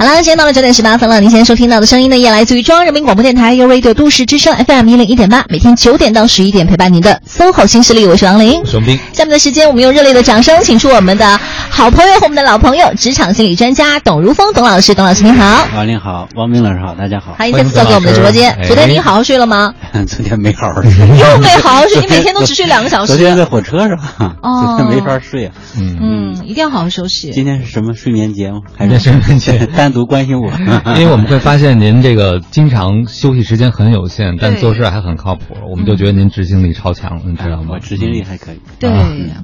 好了，今天到了九点十八分了。您现在收听到的声音呢，也来自于中央人民广播电台 u Radio 都市之声 FM 一零一点八，每天九点到十一点陪伴您的 SOHO 新势力，我是王琳。熊斌，下面的时间，我们用热烈的掌声，请出我们的好朋友和我们的老朋友，职场心理专家董如峰董老师。董老师您好，王琳好，王斌老师好，大家好。欢迎再次走进我们的直播间。昨天您好好睡了吗？昨天没好好睡，又没好好睡，你每天都只睡两个小时。昨天在火车上，哦，昨天没法睡啊。嗯嗯，一定要好好休息。今天是什么睡眠节吗？还是睡眠节？单独关心我，因为我们会发现您这个经常休息时间很有限，但做事还很靠谱，我们就觉得您执行力超强，你知道吗？我执行力还可以。对，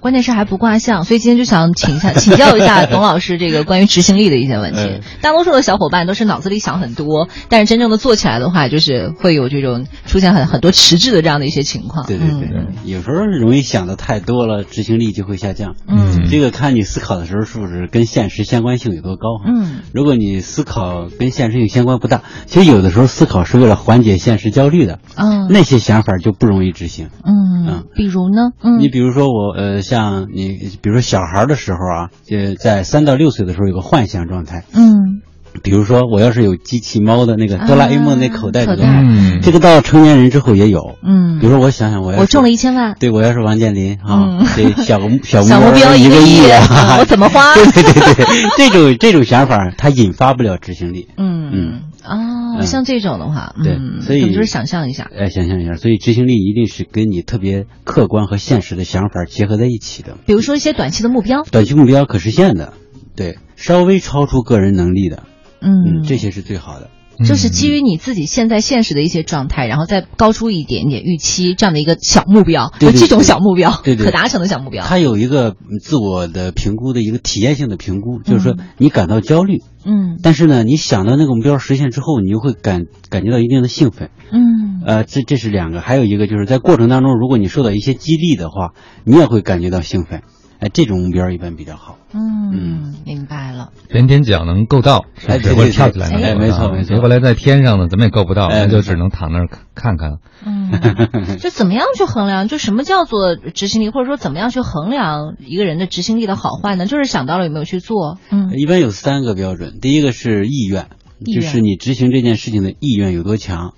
关键是还不挂相，所以今天就想请一下 请教一下董老师这个关于执行力的一些问题。大多数的小伙伴都是脑子里想很多，但是真正的做起来的话，就是会有这种出现很很多迟滞的这样的一些情况。对对对，有时候容易想的太多了，执行力就会下降。嗯，这个看你思考的时候是不是跟现实相关性有多高。嗯，如果你思考跟现实性相关不大，其实有的时候思考是为了缓解现实焦虑的。嗯，那些想法就不容易执行。嗯，比如呢？嗯，你比如说我呃，像你，比如说小孩的时候啊，就在三到六岁的时候有个幻想状态。嗯。比如说，我要是有机器猫的那个哆啦 A 梦那口袋里的话，这个到成年人之后也有。嗯，比如说我想想，我要我中了一千万，对我要是王健林啊，这小小 小目标一个亿，我怎么花？对对对对，这种这种想法它引发不了执行力。嗯嗯。哦，像这种的话，对，所以就是想象一下，哎，想象一下，所以执行力一定是跟你特别客观和现实的想法结合在一起的。比如说一些短期的目标，短期目标可实现的，对，稍微超出个人能力的。嗯，这些是最好的，就是基于你自己现在现实的一些状态，然后再高出一点点预期，这样的一个小目标，就这种小目标，对对，可达成的小目标。它有一个自我的评估的一个体验性的评估，就是说你感到焦虑，嗯，但是呢，你想到那个目标实现之后，你就会感感觉到一定的兴奋，嗯，呃，这这是两个，还有一个就是在过程当中，如果你受到一些激励的话，你也会感觉到兴奋。哎，这种目标一般比较好。嗯，明白了。连天脚能够到，是不是？我跳起来能够到。没错没错。结果来在天上呢，怎么也够不到，那就只能躺那儿看看。嗯，就怎么样去衡量？就什么叫做执行力，或者说怎么样去衡量一个人的执行力的好坏呢？就是想到了有没有去做。嗯，一般有三个标准。第一个是意愿，就是你执行这件事情的意愿有多强；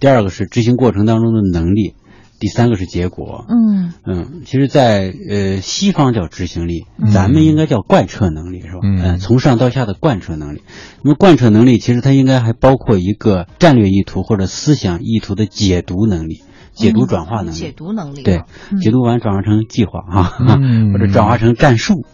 第二个是执行过程当中的能力。第三个是结果，嗯嗯，其实，在呃西方叫执行力，咱们应该叫贯彻能力，是吧？嗯，从上到下的贯彻能力。那么贯彻能力，其实它应该还包括一个战略意图或者思想意图的解读能力、解读转化能力。解读能力，对，解读完转化成计划啊，或者转化成战术。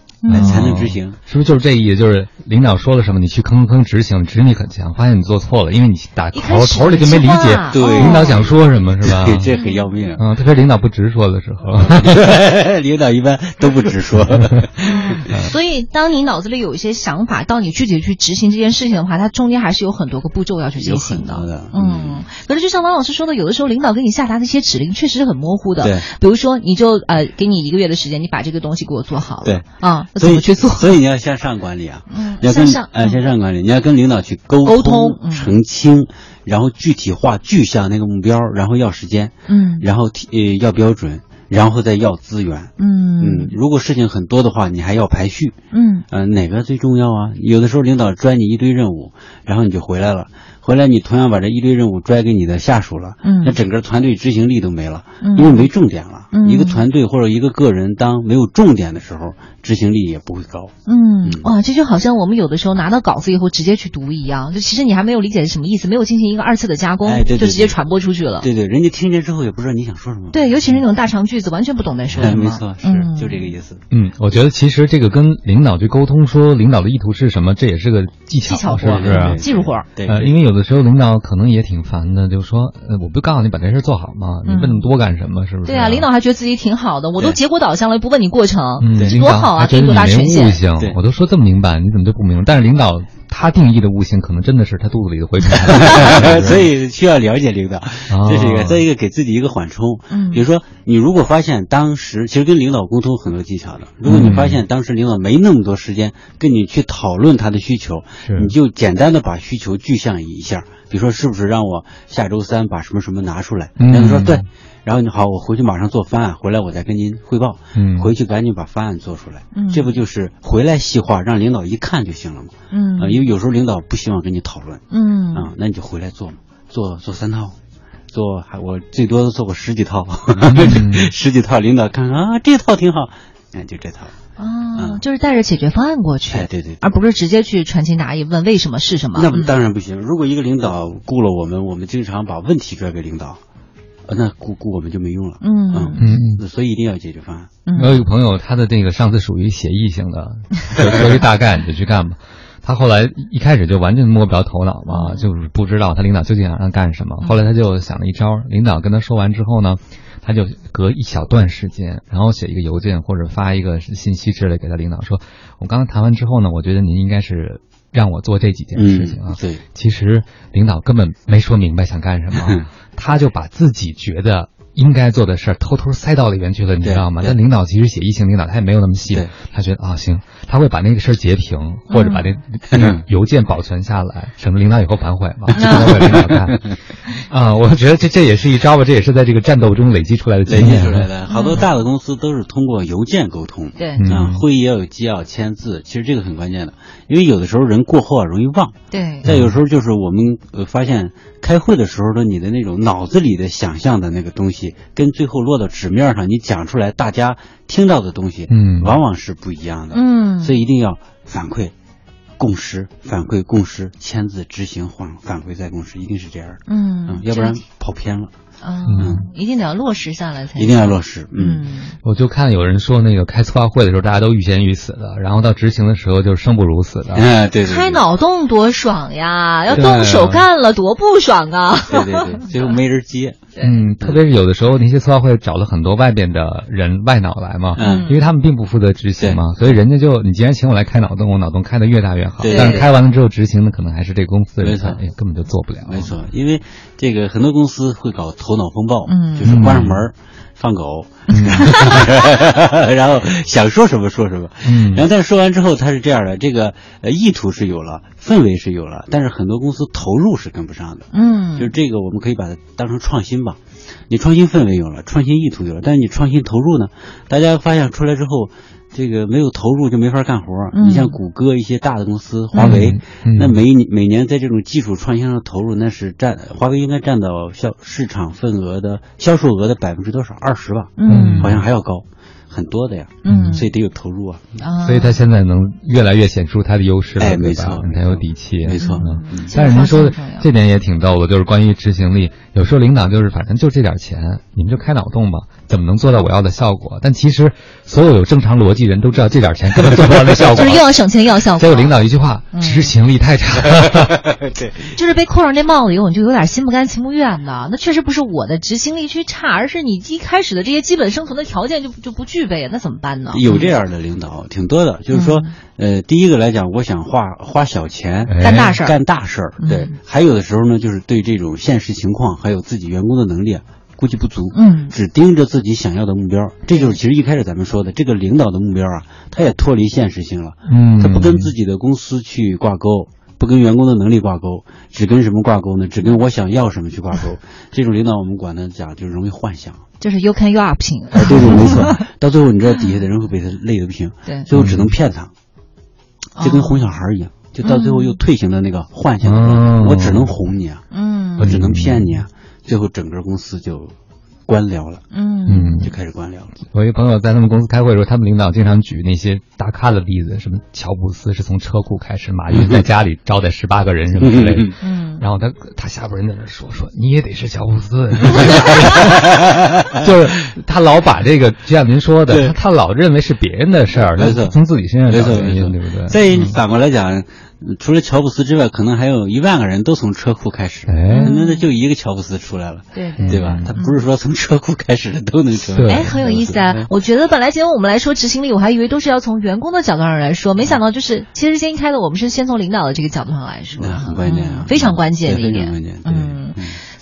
才能执行，是不是就是这意思？就是领导说了什么，你去吭吭执行，执行力很强。发现你做错了，因为你打头头里就没理解，对领导想说什么是吧？这很要命。嗯，特别领导不直说的时候，领导一般都不直说。所以，当你脑子里有一些想法，到你具体去执行这件事情的话，它中间还是有很多个步骤要去进行的。嗯，可是就像王老师说的，有的时候领导给你下达的一些指令确实是很模糊的。对，比如说，你就呃，给你一个月的时间，你把这个东西给我做好了。对啊。怎么去做？所以你要向上管理啊，嗯，向上，哎，向上管理，你要跟领导去沟沟通、澄清，然后具体化、具象那个目标，然后要时间，嗯，然后提呃要标准，然后再要资源，嗯嗯，如果事情很多的话，你还要排序，嗯，呃，哪个最重要啊？有的时候领导拽你一堆任务，然后你就回来了。回来你同样把这一堆任务拽给你的下属了，嗯，那整个团队执行力都没了，嗯，因为没重点了。嗯，一个团队或者一个个人当没有重点的时候，执行力也不会高。嗯，哇，这就好像我们有的时候拿到稿子以后直接去读一样，就其实你还没有理解是什么意思，没有进行一个二次的加工，哎，对，就直接传播出去了。对对，人家听见之后也不知道你想说什么。对，尤其是那种大长句子，完全不懂在说什么。没错，是就这个意思。嗯，我觉得其实这个跟领导去沟通，说领导的意图是什么，这也是个技巧，技巧活，是不是？技术活。对，呃，因为有的时候领导可能。也挺烦的，就说，呃，我不告诉你把这事做好吗？你问那么多干什么？是不是？对啊，领导还觉得自己挺好的，我都结果导向了，不问你过程，这多好啊！给你多大权限？悟性，我都说这么明白，你怎么就不明白？但是领导他定义的悟性，可能真的是他肚子里的蛔虫，所以需要了解领导，这是一个。再一个，给自己一个缓冲。嗯，比如说，你如果发现当时其实跟领导沟通很多技巧的，如果你发现当时领导没那么多时间跟你去讨论他的需求，你就简单的把需求具象一下。比如说，是不是让我下周三把什么什么拿出来？领导说对。然后你好，我回去马上做方案，回来我再跟您汇报。嗯，回去赶紧把方案做出来。嗯，这不就是回来细化，让领导一看就行了嘛？嗯，啊，因为有时候领导不希望跟你讨论。嗯，啊，那你就回来做嘛，做做三套，做还我最多做过十几套，十几套，领导看看啊，这套挺好，哎，就这套。啊，就是带着解决方案过去，哎，对对，而不是直接去传情达意问为什么是什么。那当然不行。如果一个领导雇了我们，我们经常把问题拽给领导，那雇雇我们就没用了。嗯嗯嗯，所以一定要解决方案。我有一个朋友，他的那个上司属于协议性的，说一大概你就去干吧。他后来一开始就完全摸不着头脑嘛，就是不知道他领导究竟想让他干什么。后来他就想了一招，领导跟他说完之后呢。他就隔一小段时间，然后写一个邮件或者发一个信息之类给他领导说：“我刚刚谈完之后呢，我觉得您应该是让我做这几件事情啊。”对，其实领导根本没说明白想干什么，他就把自己觉得。应该做的事儿偷偷塞到里面去了，你知道吗？但领导其实写一型领导他也没有那么细，他觉得啊行，他会把那个事儿截屏或者把那那邮件保存下来，省得领导以后反悔嘛。领导看啊，我觉得这这也是一招吧，这也是在这个战斗中累积出来的经验出来的。好多大的公司都是通过邮件沟通，对啊，会议要有纪要签字，其实这个很关键的，因为有的时候人过后啊容易忘，对。再有时候就是我们呃发现开会的时候的你的那种脑子里的想象的那个东西。跟最后落到纸面上，你讲出来，大家听到的东西，嗯，往往是不一样的，嗯，所以一定要反馈、共识、反馈、共识、签字、执行、反反馈再共识，一定是这样的，嗯，要不然跑偏了。嗯，一定得要落实下来才。一定要落实，嗯。我就看有人说，那个开策划会的时候，大家都欲仙欲死的，然后到执行的时候就生不如死的。哎，对。开脑洞多爽呀！要动手干了多不爽啊！对对对，最后没人接。嗯，特别是有的时候那些策划会找了很多外边的人外脑来嘛，嗯，因为他们并不负责执行嘛，所以人家就你既然请我来开脑洞，我脑洞开的越大越好。但是开完了之后执行的可能还是这公司的人，没错，哎，根本就做不了。没错，因为这个很多公司会搞。头脑风暴，嗯，就是关上门放狗，然后想说什么说什么，嗯，然后但是说完之后他是这样的，这个呃意图是有了，氛围是有了，但是很多公司投入是跟不上的，嗯，就是这个我们可以把它当成创新吧，你创新氛围有了，创新意图有了，但是你创新投入呢，大家发现出来之后。这个没有投入就没法干活你像谷歌一些大的公司，华为，那每每年在这种技术创新上投入，那是占华为应该占到销市场份额的销售额的百分之多少？二十吧，嗯，好像还要高。很多的呀，嗯，所以得有投入啊，所以他现在能越来越显出他的优势了，哎，没错，很有底气，没错，嗯。但是您说的这点也挺逗的，就是关于执行力，有时候领导就是反正就这点钱，你们就开脑洞吧，怎么能做到我要的效果？但其实所有有正常逻辑人都知道，这点钱根本做不到那效果，就是又要省钱又要效果。结果领导一句话，执行力太差，对，就是被扣上这帽子以后，你就有点心不甘情不愿的。那确实不是我的执行力去差，而是你一开始的这些基本生存的条件就就不具备，那怎么办呢？有这样的领导挺多的，就是说，呃，第一个来讲，我想花花小钱干大事儿，干大事儿，对。还有的时候呢，就是对这种现实情况还有自己员工的能力估计不足，嗯，只盯着自己想要的目标，这就是其实一开始咱们说的这个领导的目标啊，他也脱离现实性了，嗯，他不跟自己的公司去挂钩。不跟员工的能力挂钩，只跟什么挂钩呢？只跟我想要什么去挂钩。这种领导我们管他讲就是容易幻想，就是 you can you 不行。对对，没错。到最后你知道底下的人会被他累得不行，对，最后只能骗他，就跟哄小孩一样，就到最后又退行的那个幻想。我只能哄你啊，嗯，我只能骗你啊，最后整个公司就。官僚了，嗯嗯，就开始官僚了。我一个朋友在他们公司开会的时候，他们领导经常举那些大咖的例子，什么乔布斯是从车库开始，马云 在家里招待十八个人什么之类的。嗯，然后他他下边人在那说说，你也得是乔布斯，就是他老把这个，就像您说的，他老认为是别人的事儿，从自己身上找原因，对不对？再反过来讲。除了乔布斯之外，可能还有一万个人都从车库开始，那那就一个乔布斯出来了，对。对吧？他不是说从车库开始的都能成。哎，很有意思啊！我觉得本来今天我们来说执行力，我还以为都是要从员工的角度上来说，没想到就是其实先开的我们是先从领导的这个角度上来说，很关键啊，非常关键的一点，嗯。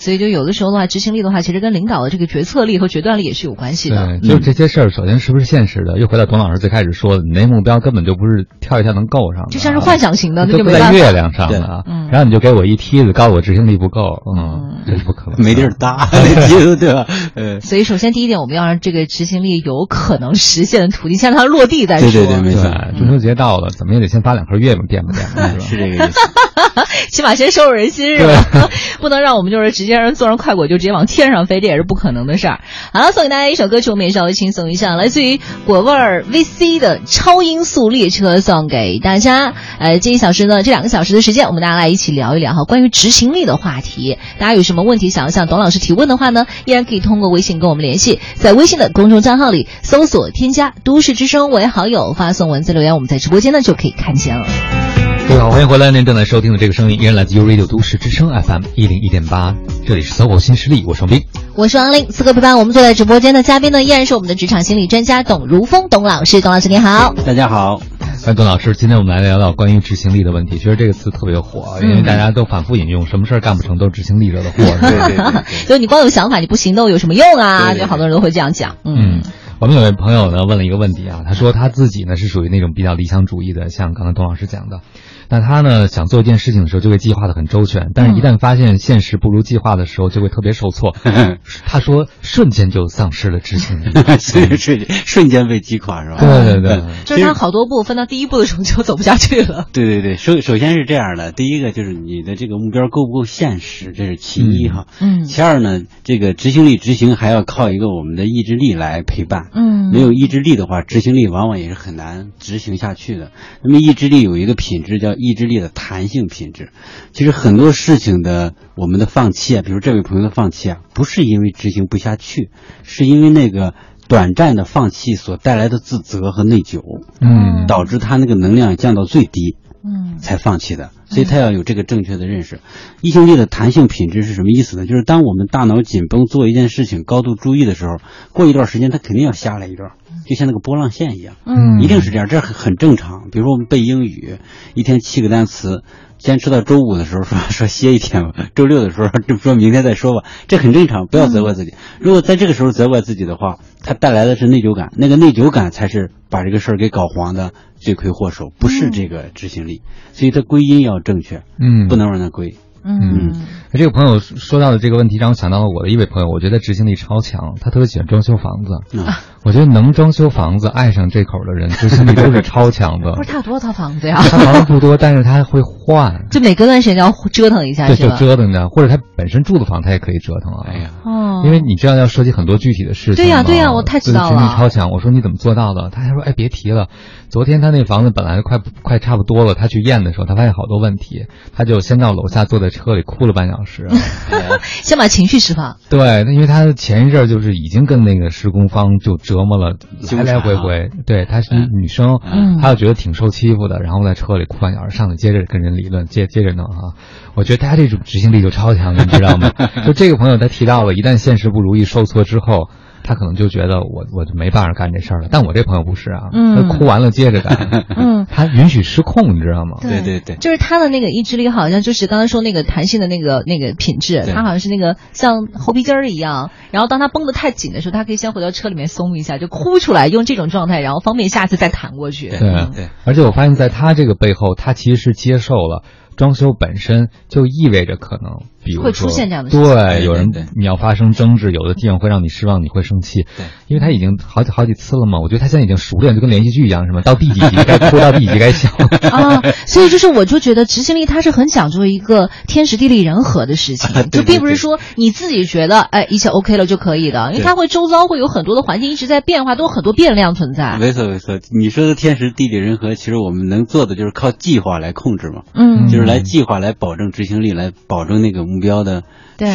所以就有的时候的话，执行力的话，其实跟领导的这个决策力和决断力也是有关系的。对，就这些事儿，首先是不是现实的？又回到董老师最开始说的，你那目标根本就不是跳一下能够上的，就像是幻想型的，那就不在月亮上的。嗯，然后你就给我一梯子，告诉我执行力不够，嗯，这是不可能，没地儿搭那梯子，对吧？呃，所以首先第一点，我们要让这个执行力有可能实现的途径，先让它落地再说。对对对，没错。中秋节到了，怎么也得先发两盒月饼垫吧垫 吧，是这个意思。起码先收收人心是吧？不能让我们就是直接让人坐上快轨就直接往天上飞，这也是不可能的事儿。好了，送给大家一首歌曲，我们也稍微轻松一下，来自于果味儿 VC 的《超音速列车》，送给大家。呃，这一小时呢，这两个小时的时间，我们大家来一起聊一聊哈，关于执行力的话题。大家有什么问题想要向董老师提问的话呢，依然可以通过微信跟我们联系，在微信的公众账号里搜索添加“都市之声”为好友，发送文字留言，我们在直播间呢就可以看见了。各位好，欢迎回来！您正在收听的这个声音依然来自 u Radio 都市之声 FM 一零一点八，这里是搜狗新势力，我是王斌，我是王林。此刻陪伴我们坐在直播间的嘉宾呢，依然是我们的职场心理专家董如风董老师。董老师你好，大家好。哎，董老师，今天我们来聊聊关于执行力的问题。其实这个词特别火，因为大家都反复引用，什么事儿干不成都是执行力惹的祸。对对对，就你光有想法，你不行动有什么用啊？就好多人都会这样讲。嗯。我们有位朋友呢问了一个问题啊，他说他自己呢是属于那种比较理想主义的，像刚才董老师讲的，那他呢想做一件事情的时候就会计划的很周全，但是一旦发现现实不如计划的时候，就会特别受挫。他说瞬间就丧失了执行力，瞬瞬瞬间被击垮是吧？对对对，就是他好多步分到第一步的时候就走不下去了。对对对，首首先是这样的，第一个就是你的这个目标够不够现实，这是其一哈。嗯。其二呢，这个执行力执行还要靠一个我们的意志力来陪伴。嗯，没有意志力的话，执行力往往也是很难执行下去的。那么意志力有一个品质叫意志力的弹性品质。其实很多事情的我们的放弃啊，比如这位朋友的放弃啊，不是因为执行不下去，是因为那个短暂的放弃所带来的自责和内疚，嗯，导致他那个能量降到最低。嗯，才放弃的，所以他要有这个正确的认识。异性力的弹性品质是什么意思呢？就是当我们大脑紧绷做一件事情高度注意的时候，过一段时间他肯定要下来一段，就像那个波浪线一样，嗯，一定是这样，这很很正常。比如说我们背英语，一天七个单词。坚持到周五的时候说说歇一天吧，周六的时候就说明天再说吧，这很正常，不要责怪自己。如果在这个时候责怪自己的话，它带来的是内疚感，那个内疚感才是把这个事儿给搞黄的罪魁祸首，不是这个执行力。所以他归因要正确，嗯，不能让他归。嗯，这个朋友说到的这个问题，让我想到了我的一位朋友，我觉得执行力超强，他特别喜欢装修房子。我觉得能装修房子、爱上这口的人，执行力都是超强的。不是他有多少套房子呀？他房子不多，但是他会换，就每隔段时间要折腾一下，对，就折腾着，或者他本身住的房他也可以折腾啊。哎呀，哦，因为你知道要涉及很多具体的事情。对呀，对呀，我太知道了。执行力超强，我说你怎么做到的？他还说，哎，别提了。昨天他那房子本来快快差不多了，他去验的时候，他发现好多问题，他就先到楼下坐在车里哭了半小时，先把情绪释放。对，因为他前一阵就是已经跟那个施工方就折磨了，来来回回。对，她是女生，她又觉得挺受欺负的，然后在车里哭半小时，上来接着跟人理论，接接着弄啊。我觉得她这种执行力就超强，你知道吗？就这个朋友他提到了，一旦现实不如意、受挫之后。他可能就觉得我我就没办法干这事儿了，但我这朋友不是啊，他哭完了接着干，嗯，他允许失控，你知道吗？对对对，就是他的那个意志力好像就是刚才说那个弹性的那个那个品质，他好像是那个像猴皮筋儿一样，然后当他绷得太紧的时候，他可以先回到车里面松一下，就哭出来，用这种状态，然后方便下次再弹过去。对对，而且我发现在他这个背后，他其实是接受了。装修本身就意味着可能，比如会出现这样的事情对，有人你要发生争执，有的地方会让你失望，你会生气。对，因为他已经好几好几次了嘛，我觉得他现在已经熟练，就跟连续剧一样，是吗？到第几集该哭，到第几集该笑 啊。所以就是我就觉得执行力它是很讲究一个天时地利人和的事情，就并不是说你自己觉得哎一切 OK 了就可以的，因为它会周遭会有很多的环境一直在变化，都有很多变量存在。没错没错，你说的天时地利人和，其实我们能做的就是靠计划来控制嘛，嗯，就是来计划来保。证执行力来保证那个目标的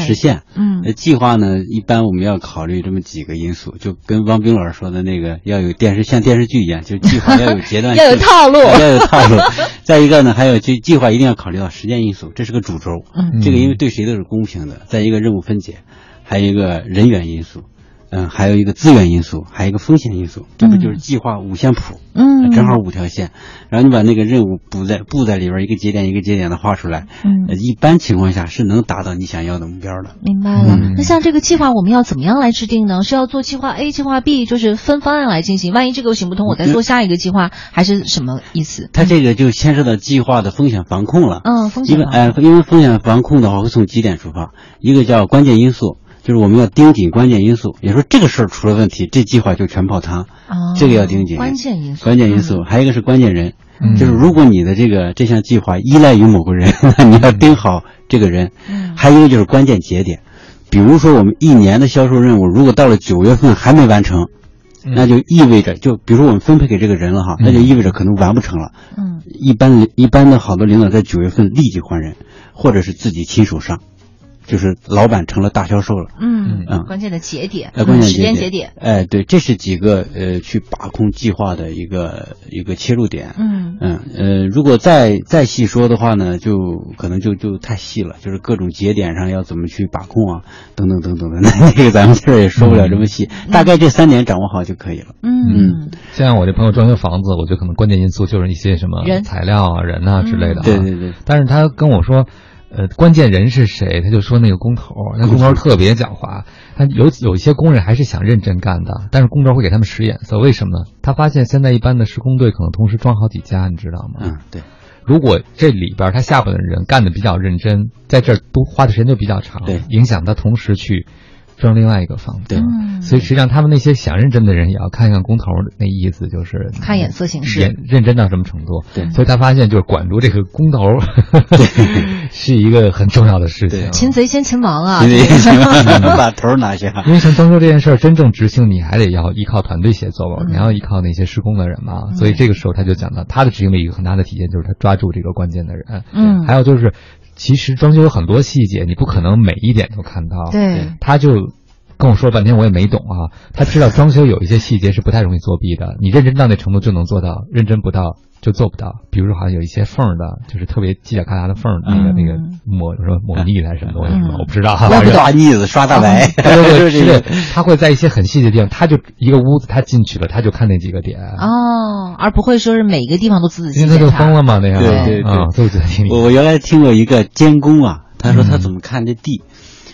实现。嗯，那计划呢？一般我们要考虑这么几个因素，就跟汪冰老师说的那个要有电视像电视剧一样，就计划 要有阶段性，要有套路，要有套路。再一个呢，还有就计划一定要考虑到时间因素，这是个主轴。嗯，这个因为对谁都是公平的。再一个任务分解，还有一个人员因素。嗯，还有一个资源因素，还有一个风险因素，这不就是计划五线谱？嗯，正好五条线，然后你把那个任务布在布在里边，一个节点一个节点的画出来，嗯，一般情况下是能达到你想要的目标的。明白了。那像这个计划，我们要怎么样来制定呢？是要做计划 A、计划 B，就是分方案来进行？万一这个行不通，我再做下一个计划，还是什么意思？它这个就牵涉到计划的风险防控了。嗯，风险。因为哎，因为风险防控的话，会从几点出发，一个叫关键因素。就是我们要盯紧关键因素，也说这个事儿出了问题，这计划就全泡汤。哦，这个要盯紧。关键因素，关键因素，还有一个是关键人，就是如果你的这个这项计划依赖于某个人，那你要盯好这个人。嗯，还有一个就是关键节点，比如说我们一年的销售任务，如果到了九月份还没完成，那就意味着，就比如说我们分配给这个人了哈，那就意味着可能完不成了。嗯，一般一般的好多领导在九月份立即换人，或者是自己亲手上。就是老板成了大销售了，嗯嗯，关键的节点，关键时间节点，哎，对，这是几个呃去把控计划的一个一个切入点，嗯。嗯呃，如果再再细说的话呢，就可能就就太细了，就是各种节点上要怎么去把控啊，等等等等的，那 那个咱们这儿也说不了这么细，大概这三点掌握好就可以了，嗯，像我这朋友装修房子，我觉得可能关键因素就是一些什么材料啊、人啊之类的，对对对，但是他跟我说。呃，关键人是谁？他就说那个工头，那工头特别狡猾。他有有一些工人还是想认真干的，但是工头会给他们使眼色。为什么呢？他发现现在一般的施工队可能同时装好几家，你知道吗？嗯，对。如果这里边他下边的人干的比较认真，在这儿都花的时间就比较长，对，影响他同时去。装另外一个房子，对，所以实际上他们那些想认真的人也要看一看工头那意思，就是看眼色行事，认认真到什么程度。对，所以他发现就是管住这个工头，是一个很重要的事情。擒贼先擒王啊！擒贼先擒王，把头拿下。因为像装修这件事儿，真正执行你还得要依靠团队协作，你要依靠那些施工的人嘛。所以这个时候他就讲到，他的执行力一个很大的体现就是他抓住这个关键的人。嗯，还有就是，其实装修有很多细节，你不可能每一点都看到。对，他就。跟我说半天我也没懂啊，他知道装修有一些细节是不太容易作弊的，你认真到那程度就能做到，认真不到就做不到。比如说好像有一些缝的，就是特别犄角旮旯的缝，那个那个抹什么抹腻子还是什么东西，我不知道。刷腻子，刷大白。对对对，对，他会在一些很细的地方，他就一个屋子，他进去了，他就看那几个点。哦，而不会说是每个地方都仔仔细细因为他就疯了嘛，那样。对对对，都觉得挺。我我原来听过一个监工啊，他说他怎么看这地。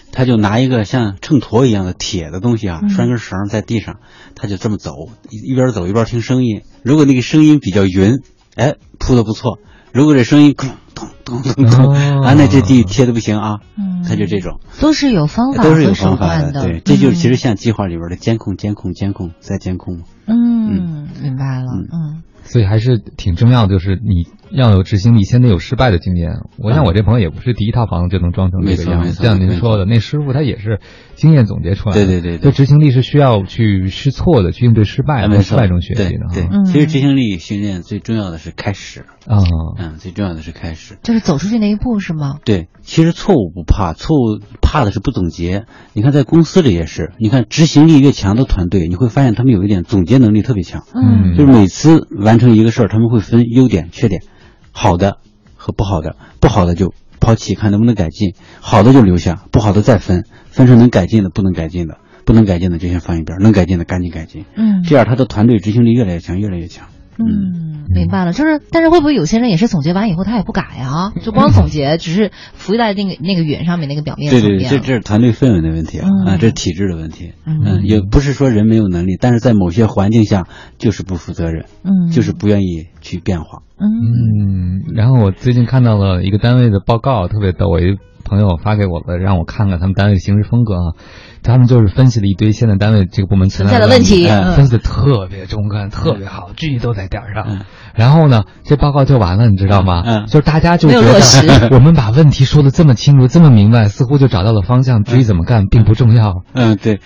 他就拿一个像秤砣一样的铁的东西啊，拴根绳在地上，他就这么走，一边走一边听声音。如果那个声音比较匀，哎，铺的不错；如果这声音咚咚咚咚咚，啊，那这地贴的不行啊。他就这种，都是有方法，都是有方法的。对，这就是其实像计划里边的监控、监控、监控再监控。嗯，明白了。嗯。所以还是挺重要的，就是你要有执行力，先得有失败的经验。我想我这朋友也不是第一套房子就能装成这个样子，像您说的，那师傅他也是经验总结出来的。对对对，这执行力是需要去试错的，去应对失败，在失败中学习的。对，其实执行力训练最重要的是开始啊，嗯，最重要的是开始，就是走出去那一步，是吗？对，其实错误不怕，错误怕的是不总结。你看在公司里也是，你看执行力越强的团队，你会发现他们有一点总结能力特别强。嗯，就是每次完。完成一个事儿，他们会分优点、缺点，好的和不好的，不好的就抛弃，看能不能改进；好的就留下，不好的再分，分成能改进的、不能改进的，不能改进的就先放一边，能改进的赶紧改进。嗯，这样他的团队执行力越来越强，越来越强。嗯，明白了，就是，但是会不会有些人也是总结完以后他也不改啊？就光总结，只是浮在那个那个云上面那个表面对对对，这这是团队氛围的问题啊，啊，这是体制的问题。嗯，也不是说人没有能力，但是在某些环境下就是不负责任，嗯，就是不愿意去变化。嗯，然后我最近看到了一个单位的报告，特别逗，我一朋友发给我的，让我看看他们单位的行事风格啊。他们就是分析了一堆现在单位这个部门存在的问题，分析的特别中肯，特别好，句句都在点上。然后呢，这报告就完了，你知道吗？嗯，就是大家就觉得 我们把问题说的这么清楚，这么明白，似乎就找到了方向，至于怎么干并不重要。嗯，对，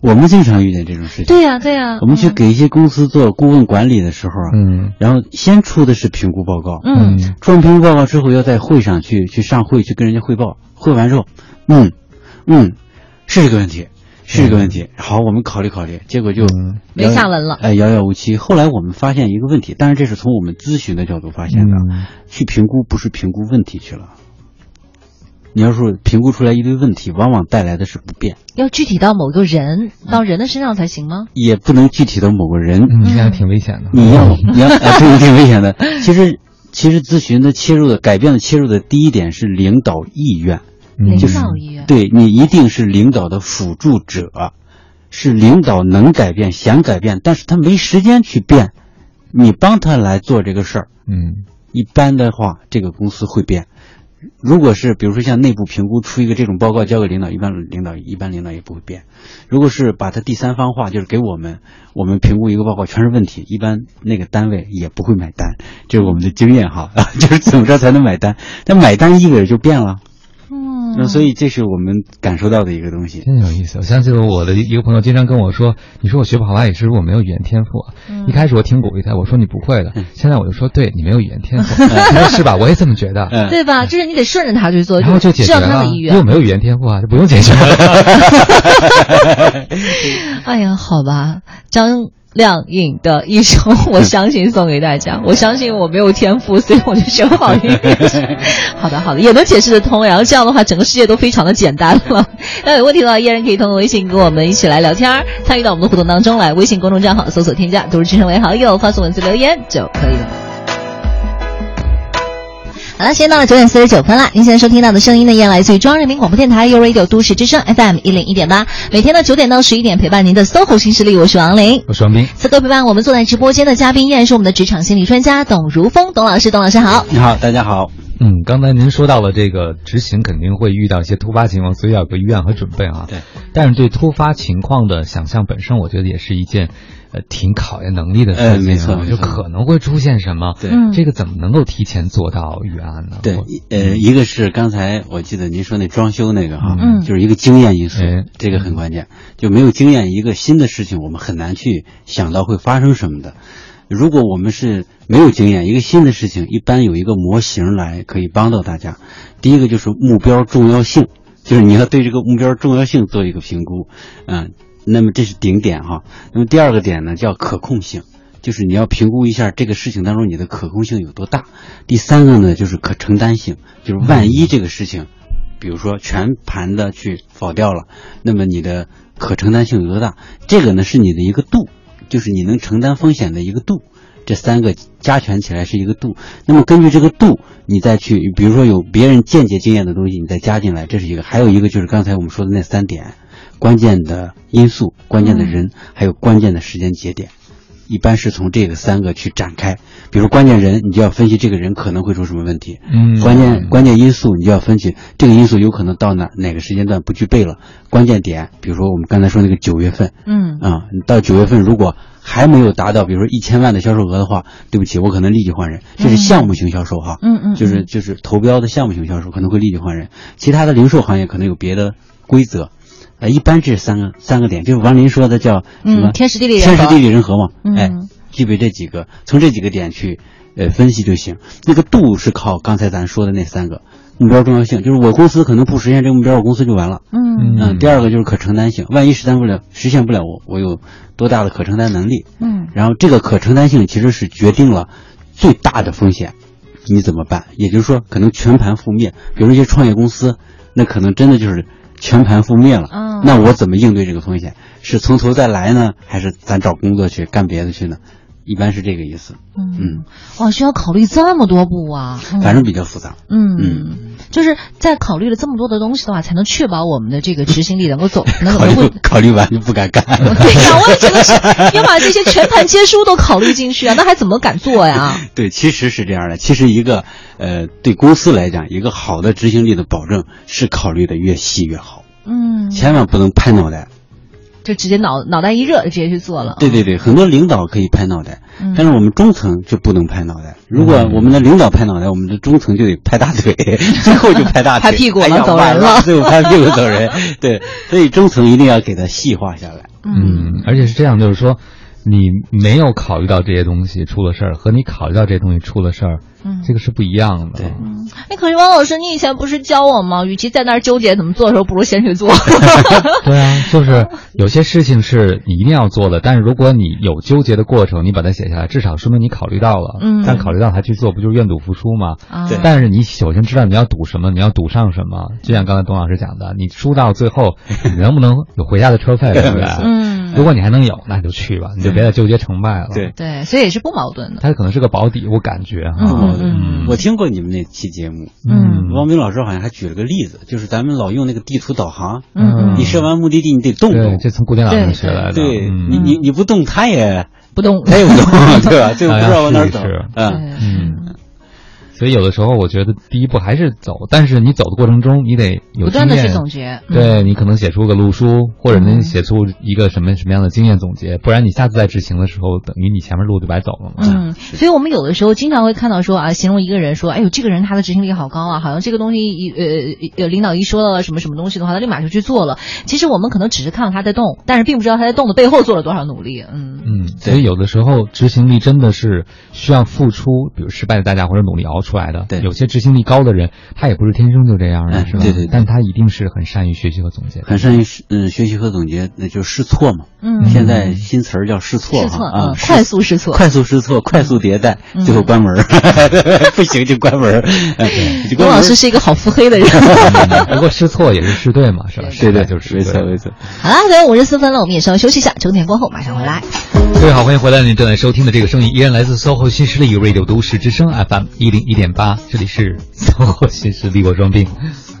我们经常遇见这种事情。对呀，对呀。我们去给一些公司做顾问管理的时候啊，嗯，然后先出的是评估报告，嗯，出完评估报告之后，要在会上去去上会去跟人家汇报，汇完之后，嗯，嗯，是这个问题。是这个问题，好，我们考虑考虑，结果就没下文了。哎，遥遥无期。后来我们发现一个问题，但是这是从我们咨询的角度发现的，去评估不是评估问题去了，你要说评估出来一堆问题，往往带来的是不便。要具体到某个人，到人的身上才行吗？也不能具体到某个人，你这样挺危险的。你要 你要这挺危险的。其实其实咨询的切入的改变的切入的第一点是领导意愿，领导意愿。对你一定是领导的辅助者，是领导能改变想改变，但是他没时间去变，你帮他来做这个事儿。嗯，一般的话，这个公司会变。如果是比如说像内部评估出一个这种报告交给领导，一般领导一般领导也不会变。如果是把它第三方化，就是给我们我们评估一个报告全是问题，一般那个单位也不会买单。这是我们的经验哈，就是怎么着才能买单？但买单意味着就变了。那所以这是我们感受到的一个东西，真有意思。我想起了我的一个朋友，经常跟我说：“你说我学不好拉是不是我没有语言天赋。”一开始我挺鼓励他，我说你不会的。现在我就说，对你没有语言天赋，是吧？我也这么觉得，对吧？就是你得顺着他去做，然后就解决了。因为我没有语言天赋啊，就不用解决。哎呀，好吧，张。亮颖的一首，我相信送给大家。我相信我没有天赋，所以我就学不好音乐。好的，好的，也能解释得通。然后这样的话，整个世界都非常的简单了。那有问题的话，依然可以通过微信跟我们一起来聊天，参与到我们的互动当中来。微信公众账号搜索添加，都市之声为好友，发送文字留言就可以了。好了，现在到了九点四十九分了。您现在收听到的声音呢，依然来自于中央人民广播电台 u Radio 都市之声 FM 一零一点八。每天的九点到十一点，陪伴您的 SOHO 新势力，我是王琳，我是王斌。此刻陪伴我们坐在直播间的嘉宾，依然是我们的职场心理专家董如峰，董老师，董老师好。你好，大家好。嗯，刚才您说到了这个执行肯定会遇到一些突发情况，所以要有个预案和准备啊。对。但是对突发情况的想象本身，我觉得也是一件。呃，挺考验能力的事情，没错，就可能会出现什么？对，这个怎么能够提前做到预案呢？对，呃，一个是刚才我记得您说那装修那个哈，嗯，就是一个经验因素，这个很关键。就没有经验，一个新的事情我们很难去想到会发生什么的。如果我们是没有经验，一个新的事情一般有一个模型来可以帮到大家。第一个就是目标重要性，就是你要对这个目标重要性做一个评估，嗯。那么这是顶点哈，那么第二个点呢叫可控性，就是你要评估一下这个事情当中你的可控性有多大。第三个呢就是可承担性，就是万一这个事情，比如说全盘的去否掉了，那么你的可承担性有多大？这个呢是你的一个度，就是你能承担风险的一个度。这三个加权起来是一个度。那么根据这个度，你再去，比如说有别人间接经验的东西，你再加进来，这是一个。还有一个就是刚才我们说的那三点。关键的因素、关键的人，还有关键的时间节点，一般是从这个三个去展开。比如关键人，你就要分析这个人可能会出什么问题。嗯，关键关键因素，你就要分析这个因素有可能到哪哪个时间段不具备了。关键点，比如说我们刚才说那个九月份，嗯啊，到九月份如果还没有达到，比如说一千万的销售额的话，对不起，我可能立即换人。这是项目型销售哈，嗯嗯，就是就是投标的项目型销售可能会立即换人。其他的零售行业可能有别的规则。呃，一般这三个三个点，就是王林说的叫什么？天时地利天时地利人和嘛。哎，具备这几个，从这几个点去呃分析就行。那个度是靠刚才咱说的那三个目标重要性，就是我公司可能不实现这个目标，我公司就完了。嗯嗯。第二个就是可承担性，万一实现不了，实现不了，我我有多大的可承担能力？嗯。然后这个可承担性其实是决定了最大的风险你怎么办？也就是说，可能全盘覆灭。比如一些创业公司，那可能真的就是。全盘覆灭了，那我怎么应对这个风险？是从头再来呢，还是咱找工作去干别的去呢？一般是这个意思。嗯，哇，需要考虑这么多步啊，反正比较复杂。嗯嗯，就是在考虑了这么多的东西的话，才能确保我们的这个执行力能够走。能考虑考虑完就不敢干。对呀，我也觉得是要把这些全盘皆输都考虑进去啊，那还怎么敢做呀？对，其实是这样的。其实一个呃，对公司来讲，一个好的执行力的保证是考虑的越细越好。嗯，千万不能拍脑袋。就直接脑脑袋一热就直接去做了。对对对，很多领导可以拍脑袋，但是我们中层就不能拍脑袋。如果我们的领导拍脑袋，我们的中层就得拍大腿，最后就拍大腿，拍屁股了，走人了，最后拍屁股走人。对，所以中层一定要给它细化下来。嗯，而且是这样，就是说，你没有考虑到这些东西出了事儿，和你考虑到这些东西出了事儿，这个是不一样的。对，哎，可是王老师，你以前不是教我吗？与其在那儿纠结怎么做的时候，不如先去做。对啊，就是有些事情是你一定要做的，但是如果你有纠结的过程，你把它写下来，至少说明你考虑到了。嗯，但考虑到还去做，不就是愿赌服输吗？对。但是你首先知道你要赌什么，你要赌上什么。就像刚才董老师讲的，你输到最后，你能不能有回家的车费？对不对？嗯。如果你还能有，那你就去吧，你就别再纠结成败了。对对，所以也是不矛盾的。它可能是个保底，我感觉哈。嗯，我听过你们那期节目。嗯。汪斌老师好像还举了个例子，就是咱们老用那个地图导航。嗯。你设完目的地，你得动动。这从古典老师学来的。对你，你你不动，他也不动，他也不动，对吧？就不知道往哪走。嗯嗯。所以有的时候，我觉得第一步还是走，但是你走的过程中，你得有不断的去总结。对你可能写出个路书，或者能写出一个什么什么样的经验总结，不然你下次再执行的时候，等于你前面路就白走了嘛。嗯，所以我们有的时候经常会看到说啊，形容一个人说，哎呦，这个人他的执行力好高啊，好像这个东西一呃呃领导一说到了什么什么东西的话，他立马就去做了。其实我们可能只是看到他在动，但是并不知道他在动的背后做了多少努力。嗯嗯，所以有的时候执行力真的是需要付出，比如失败的代价或者努力熬出来的。对，有些。执行力高的人，他也不是天生就这样的，是吧？对对，但他一定是很善于学习和总结，很善于嗯学习和总结，那就试错嘛。嗯，现在新词儿叫试错啊，快速试错，快速试错，快速迭代，最后关门，不行就关门。郭老师是一个好腹黑的人，不过试错也是试对嘛，是吧？对对，就是没错没错。好了，各位五十四分了，我们也稍微休息一下，整点过后马上回来。各位好，欢迎回来，您正在收听的这个声音依然来自 SOHO 新势力 Radio 都市之声 FM 一零一点八，这里是 SOHO 新势力，我装病。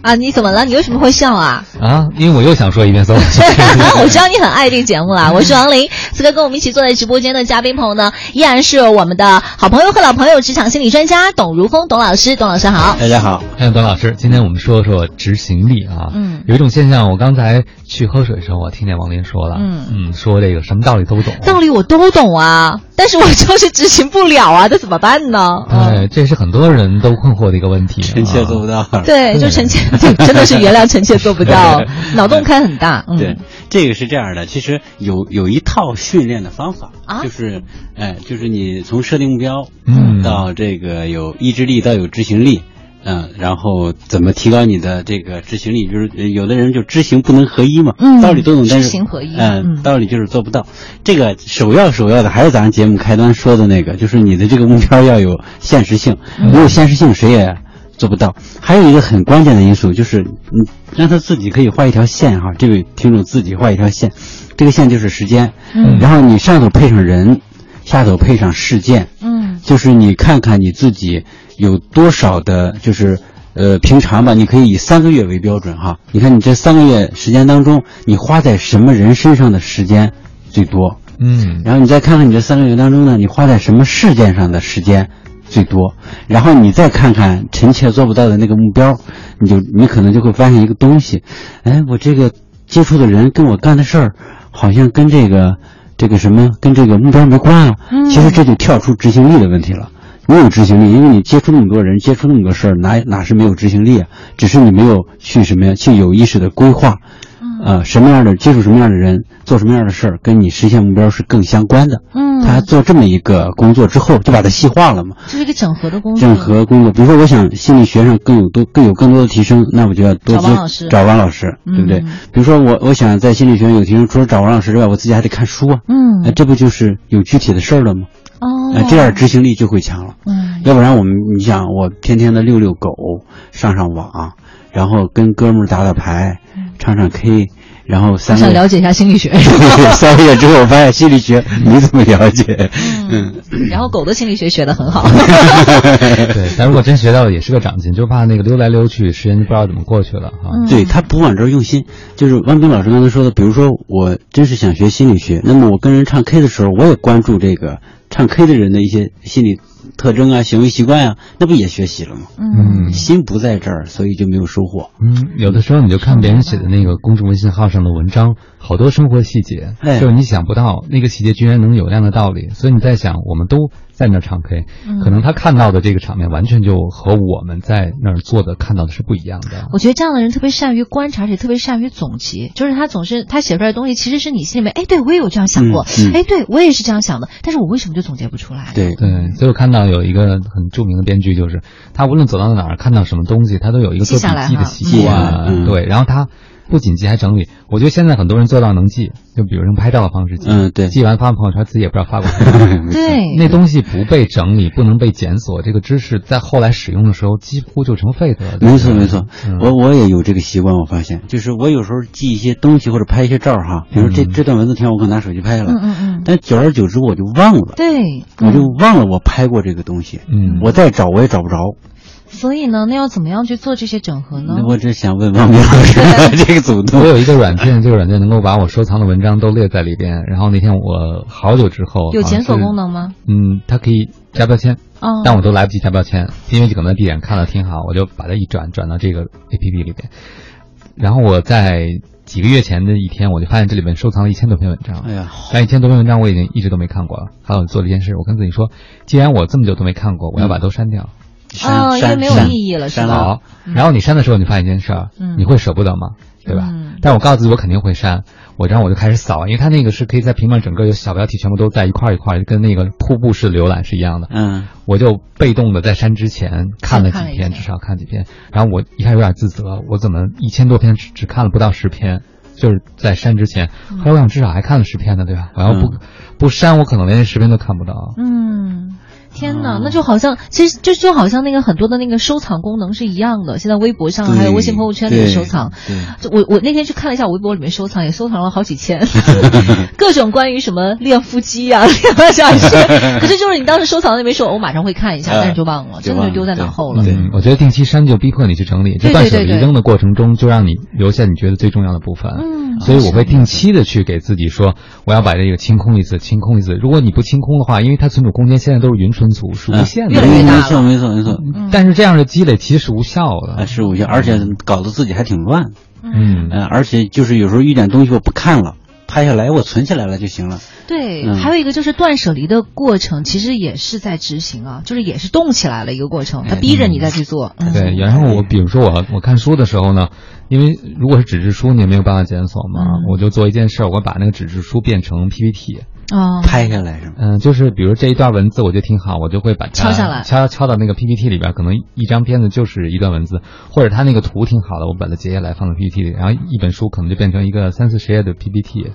啊，你怎么了？你为什么会笑啊？啊，因为我又想说一遍力。我知道你很爱这个节目了，我是王琳。此刻跟我们一起坐在直播间的嘉宾朋友呢，依然是我们的好朋友和老朋友，职场心理专家董如峰董老师。董老师好，大家好，欢迎董老师。今天我们说说执行力啊。嗯，有一种现象，我刚才去喝水的时候，我听见王林说了，嗯嗯，说这个什么道理都懂，道理我都懂啊，但是我就是执行不了啊，这怎么办呢？对，这是很多人都困惑的一个问题，臣妾做不到。对，就臣妾，真的是原谅臣妾做不到，脑洞开很大。对，这个是这样的，其实有有一套训练的方法啊，就是，哎，就是你从设定目标，嗯，到这个有意志力，到有执行力。嗯，然后怎么提高你的这个执行力？就是有的人就知行不能合一嘛，嗯，道理都懂，但是知行合一，嗯，道理就是做不到。这个首要首要的还是咱节目开端说的那个，就是你的这个目标要有现实性，没有现实性谁也做不到。还有一个很关键的因素就是，你让他自己可以画一条线哈，这位听众自己画一条线，这个线就是时间，嗯，然后你上头配上人，下头配上事件，嗯，就是你看看你自己。有多少的，就是呃，平常吧，你可以以三个月为标准哈。你看你这三个月时间当中，你花在什么人身上的时间最多？嗯，然后你再看看你这三个月当中呢，你花在什么事件上的时间最多？然后你再看看臣妾做不到的那个目标，你就你可能就会发现一个东西，哎，我这个接触的人跟我干的事儿，好像跟这个这个什么跟这个目标没关啊。嗯，其实这就跳出执行力的问题了。没有执行力，因为你接触那么多人，接触那么多事儿，哪哪是没有执行力啊？只是你没有去什么呀？去有意识的规划，呃，什么样的接触什么样的人，做什么样的事儿，跟你实现目标是更相关的。嗯，他做这么一个工作之后，就把它细化了嘛。这是一个整合的工作。整合工作，比如说，我想心理学上更有多更有更多的提升，那我就要多接找王老师，对不对？比如说，我我想在心理学上有提升，除了找王老师之外，我自己还得看书啊。嗯，这不就是有具体的事儿了吗？哦，这样执行力就会强了。嗯，要不然我们，你想我天天的遛遛狗，上上网，然后跟哥们儿打打牌，唱唱 K，然后三想了解一下心理学。三个月之后，我发现心理学 没怎么了解。嗯，然后狗的心理学学的很好。对，但如果真学到了，也是个长进，就怕那个溜来溜去，时间就不知道怎么过去了哈。对他不往这儿用心，就是汪冰老师刚才说的，比如说我真是想学心理学，那么我跟人唱 K 的时候，我也关注这个。唱 K 的人的一些心理特征啊、行为习惯啊，那不也学习了吗？嗯，心不在这儿，所以就没有收获。嗯，有的时候你就看别人写的那个公众微信号上的文章，好多生活细节，就是你想不到那个细节居然能有那样的道理。所以你在想，我们都。在那儿唱 K，可能他看到的这个场面完全就和我们在那儿做的看到的是不一样的。我觉得这样的人特别善于观察，也特别善于总结。就是他总是他写出来的东西，其实是你心里面，哎，对我也有这样想过，哎，对我也是这样想的，但是我为什么就总结不出来？对对，所以我看到。到有一个很著名的编剧，就是他无论走到哪儿看到什么东西，他都有一个做笔记的习惯，对，然后他。不仅记还整理，我觉得现在很多人做到能记，就比如用拍照的方式记，嗯，对，记完发朋友圈自己也不知道发过。对，那东西不被整理，不能被检索，这个知识在后来使用的时候几乎就成废的。没错没错，我我也有这个习惯，我发现就是我有时候记一些东西或者拍一些照哈，比如这这段文字挺好，我可能拿手机拍了，嗯嗯嗯，但久而久之我就忘了，对，我就忘了我拍过这个东西，嗯，我再找我也找不着。所以呢，那要怎么样去做这些整合呢？我只想问王明老师，这个组我有一个软件，这个软件能够把我收藏的文章都列在里边。然后那天我好久之后有检索功能吗？嗯，它可以加标签，哦，但我都来不及加标签，因为可能地点看了挺好，我就把它一转转到这个 A P P 里边。然后我在几个月前的一天，我就发现这里面收藏了一千多篇文章。哎呀，但一千多篇文章我已经一直都没看过了。还有做了一件事，我跟自己说，既然我这么久都没看过，我要把都删掉。哦，因为没有意义了，是吧？好，然后你删的时候，你发现一件事儿，你会舍不得吗？对吧？但我告诉自己，我肯定会删。我然后我就开始扫，因为它那个是可以在屏幕整个有小标题，全部都在一块一块，跟那个瀑布式浏览是一样的。嗯，我就被动的在删之前看了几篇，至少看几篇。然后我一开始有点自责，我怎么一千多篇只只看了不到十篇？就是在删之前，后来我想至少还看了十篇呢，对吧？我要不不删，我可能连十篇都看不到。嗯。天哪，那就好像，其实就就好像那个很多的那个收藏功能是一样的。现在微博上还有微信朋友圈里的收藏，就我我那天去看了一下微博里面收藏，也收藏了好几千，各种关于什么练腹肌啊、练马甲线。可是就是你当时收藏的那没说，我马上会看一下，但是就忘了，真的就丢在脑后了。对，我觉得定期删就逼迫你去整理，就断舍离扔的过程中，就让你留下你觉得最重要的部分。嗯，所以我会定期的去给自己说，我要把这个清空一次，清空一次。如果你不清空的话，因为它存储空间现在都是云存储，是无限。越来越大没错，没错，没错。但是这样的积累其实是无效的，是无效，而且搞得自己还挺乱。嗯嗯，而且就是有时候一点东西我不看了，拍下来我存起来了就行了。对，还有一个就是断舍离的过程，其实也是在执行啊，就是也是动起来了一个过程，它逼着你再去做。对，然后我比如说我我看书的时候呢，因为如果是纸质书，你也没有办法检索嘛，我就做一件事，我把那个纸质书变成 PPT。哦，拍下来是吗？嗯，就是比如这一段文字，我觉得挺好，我就会把它敲下来，敲敲到那个 PPT 里边，可能一张片子就是一段文字，或者它那个图挺好的，我把它截下来放到 PPT 里，然后一本书可能就变成一个三四十页的 PPT。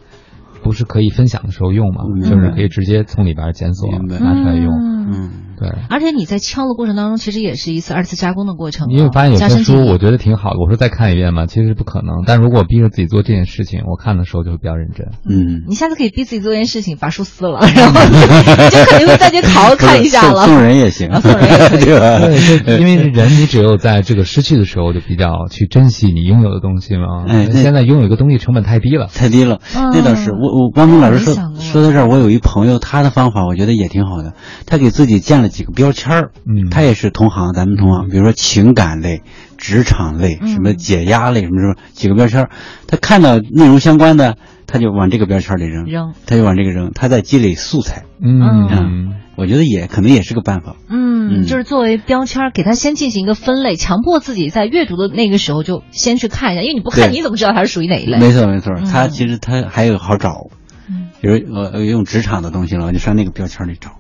不是可以分享的时候用吗？就是可以直接从里边检索拿出来用。嗯，对。而且你在敲的过程当中，其实也是一次二次加工的过程。因为发现有些书我觉得挺好的，我说再看一遍嘛，其实是不可能。但如果逼着自己做这件事情，我看的时候就会比较认真。嗯，你下次可以逼自己做一件事情，把书撕了，然后你 就肯定会再去淘看一下了。送人也行，送人也对因为人你只有在这个失去的时候，就比较去珍惜你拥有的东西嘛。哎，现在拥有一个东西成本太低了，太低了。那倒是，我我汪明老师说。说到这儿，我有一朋友，他的方法我觉得也挺好的。他给自己建了几个标签儿，嗯，他也是同行，咱们同行，比如说情感类、职场类、什么解压类，什么什么几个标签儿。他看到内容相关的，他就往这个标签里扔，扔，他就往这个扔，他在积累素材。嗯，我觉得也可能也是个办法。嗯，就是作为标签儿，给他先进行一个分类，强迫自己在阅读的那个时候就先去看一下，因为你不看，你怎么知道它是属于哪一类？没错，没错，他其实他还有好找。比如我用职场的东西了，我就上那个标签里找，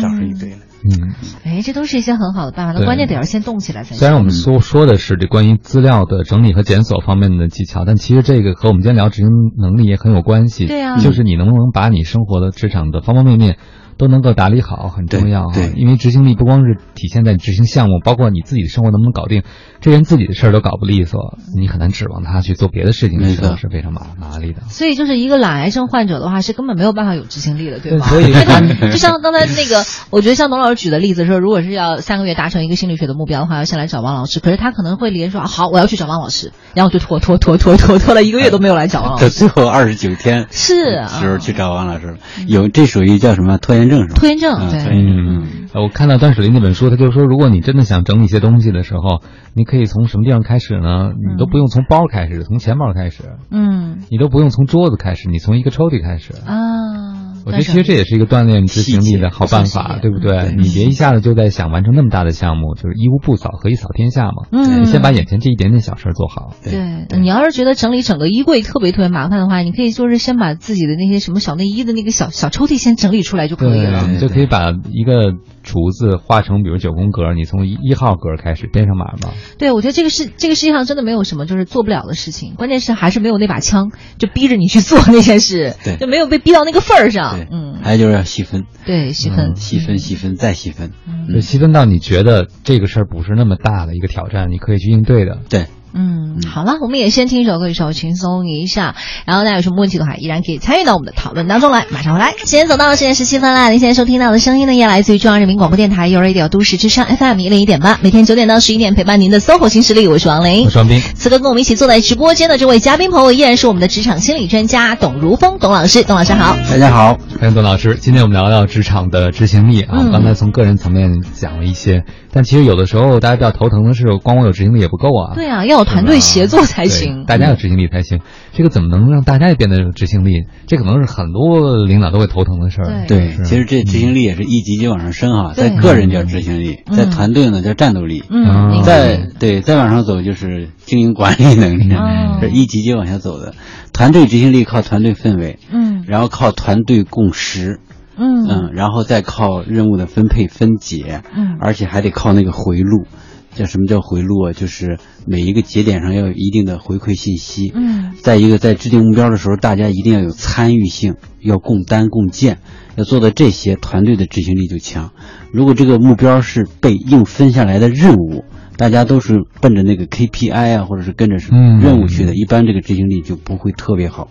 找出一堆来。嗯，哎，这都是一些很好的办法。那关键得要先动起来才行。虽然我们说说的是这关于资料的整理和检索方面的技巧，但其实这个和我们今天聊执行能力也很有关系。对啊，就是你能不能把你生活的职场的方方面面。都能够打理好很重要对，因为执行力不光是体现在执行项目，包括你自己的生活能不能搞定。这人自己的事儿都搞不利索，你很难指望他去做别的事情的时候是非常麻麻利的。所以，就是一个懒癌症患者的话，是根本没有办法有执行力的，对吗？所以，就像刚才那个，我觉得像董老师举的例子说，如果是要三个月达成一个心理学的目标的话，要先来找王老师。可是他可能会连说好，我要去找王老师，然后就拖拖拖拖拖拖了一个月都没有来找王老师。最后二十九天是时候去找王老师了，有这属于叫什么拖延症是吧？拖延症。嗯，我看到段水林那本书，他就说，如果你真的想整理一些东西的时候，你可以从什么地方开始呢？你都不用从包开始，从钱包开始。嗯，你都不用从桌子开始，你从一个抽屉开始。啊。我觉得其实这也是一个锻炼执行力的好办法，对不对？你别一下子就在想完成那么大的项目，就是一屋不扫，何以扫天下嘛？嗯，你先把眼前这一点点小事做好。对，你要是觉得整理整个衣柜特别特别麻烦的话，你可以就是先把自己的那些什么小内衣的那个小小抽屉先整理出来就可以了，就可以把一个。厨子画成比如九宫格，你从一一号格开始编上码嘛？对，我觉得这个是这个世界上真的没有什么就是做不了的事情，关键是还是没有那把枪，就逼着你去做那件事，对，就没有被逼到那个份儿上。嗯，还有就是要细分，对，细分，细分，细分，再细分，就细分到你觉得这个事儿不是那么大的一个挑战，你可以去应对的。对。嗯，好了，我们也先听一首歌，一首轻松一下。然后大家有什么问题的话，依然可以参与到我们的讨论当中来。马上回来，时间走到了十点十七分了。您现在收听到的声音呢，也来自于中央人民广播电台 u Radio 都市之声 FM 一零一点八，每天九点到十一点陪伴您的 SOHO 新势力，我是王琳，我是王斌。此刻跟我们一起坐在直播间的这位嘉宾朋友，依然是我们的职场心理专家董如峰董老师。董老师好，大家好，欢迎董老师。今天我们聊聊职场的执行力啊，刚才从个人层面讲了一些。但其实有的时候，大家比较头疼的是，光我有执行力也不够啊。对啊，要有团队协作才行。大家有执行力才行。这个怎么能让大家也变得有执行力？这可能是很多领导都会头疼的事儿。对，其实这执行力也是一级级往上升哈。在个人叫执行力，在团队呢叫战斗力。嗯。在对再往上走就是经营管理能力，是一级级往下走的。团队执行力靠团队氛围，嗯，然后靠团队共识。嗯嗯，然后再靠任务的分配分解，嗯，而且还得靠那个回路，叫什么叫回路啊？就是每一个节点上要有一定的回馈信息，嗯，再一个在制定目标的时候，大家一定要有参与性，要共担共建，要做到这些，团队的执行力就强。如果这个目标是被硬分下来的任务，大家都是奔着那个 KPI 啊，或者是跟着什么任务去的，一般这个执行力就不会特别好。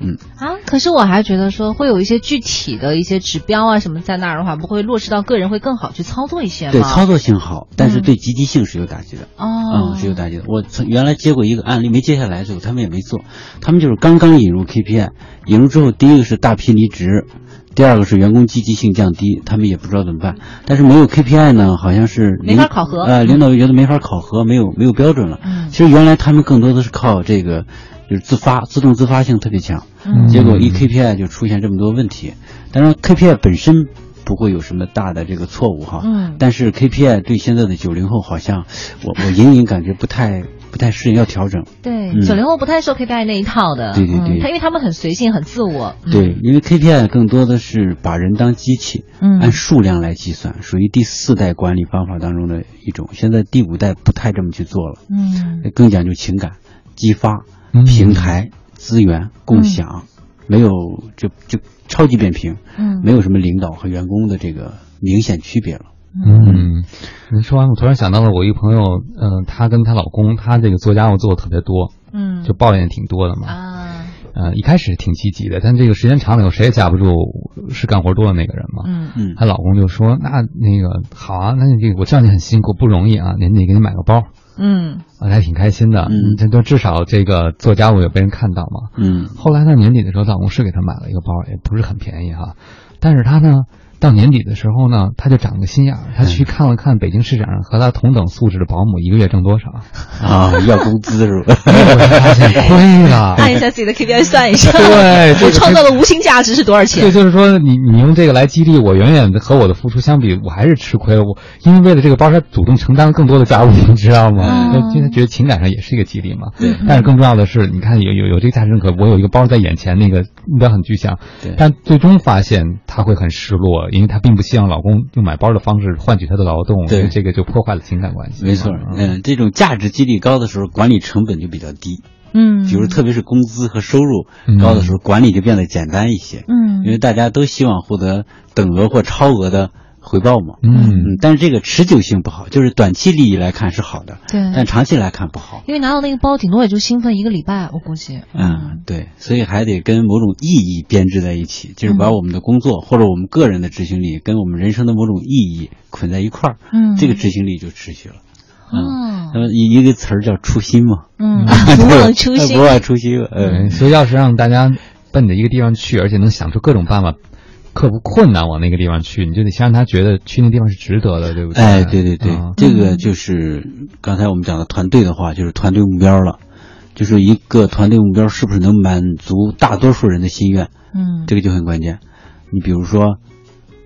嗯啊，可是我还觉得说会有一些具体的一些指标啊什么在那儿的话，不会落实到个人会更好去操作一些吗？对，操作性好，但是对积极性是有打击的。哦，嗯，是有打击的。我曾原来接过一个案例，没接下来之后，他们也没做，他们就是刚刚引入 KPI，引入之后，第一个是大批离职，第二个是员工积极性降低，他们也不知道怎么办。但是没有 KPI 呢，好像是没法考核。呃，领导又觉得没法考核，没有没有标准了。嗯，其实原来他们更多的是靠这个。就是自发、自动自发性特别强，结果一 KPI 就出现这么多问题。当然，KPI 本身不会有什么大的这个错误哈，嗯但是 KPI 对现在的九零后好像，我我隐隐感觉不太不太适应，要调整。对，九零后不太受 KPI 那一套的。对对对，他因为他们很随性、很自我。对，因为 KPI 更多的是把人当机器，按数量来计算，属于第四代管理方法当中的一种。现在第五代不太这么去做了，嗯，更讲究情感激发。平台资源共享，没有就就超级扁平，嗯，没有什么领导和员工的这个明显区别了。嗯，你说完，我突然想到了我一个朋友，嗯，她跟她老公，她这个做家务做的特别多，嗯，就抱怨挺多的嘛。啊，呃，一开始挺积极的，但这个时间长了以后，谁也架不住是干活多的那个人嘛。嗯。嗯，她老公就说：“那那个好啊，那你这个我知道你很辛苦，不容易啊，年底给你买个包。”嗯，我还挺开心的，嗯，这都至少这个做家务有被人看到嘛，嗯。后来呢，年底的时候，老公是给他买了一个包，也不是很便宜哈，但是他呢。到年底的时候呢，他就长个心眼儿，他去看了看北京市场上和他同等素质的保姆一个月挣多少 啊？要工资是吧？发现亏了，按一下自己的 KPI 算一下，对，我创造的无形价值是多少钱？对，就是说你你用这个来激励我，远远的和我的付出相比，我还是吃亏了。我因为为了这个包，他主动承担了更多的家务，你知道吗？就他觉得情感上也是一个激励嘛。对。但是更重要的是，你看有有有这个价值认可，我有一个包在眼前，那个目标很具象。对。但最终发现他会很失落，因为她并不希望。老公用买包的方式换取她的劳动，对这个就破坏了情感关系。没错，嗯，这种价值激励高的时候，管理成本就比较低。嗯，比如特别是工资和收入高的时候，管理就变得简单一些。嗯，因为大家都希望获得等额或超额的。回报嘛，嗯，但是这个持久性不好，就是短期利益来看是好的，对，但长期来看不好。因为拿到那个包，顶多也就兴奋一个礼拜，我估计。嗯，对，所以还得跟某种意义编织在一起，就是把我们的工作或者我们个人的执行力跟我们人生的某种意义捆在一块儿，嗯，这个执行力就持续了。嗯，那么一一个词儿叫初心嘛，嗯，不忘初心，不忘初心。嗯，所以要是让大家奔着一个地方去，而且能想出各种办法。克服困难往那个地方去，你就得先让他觉得去那地方是值得的，对不对？哎，对对对，这个就是刚才我们讲的团队的话，就是团队目标了，就是一个团队目标是不是能满足大多数人的心愿？嗯，这个就很关键。你比如说。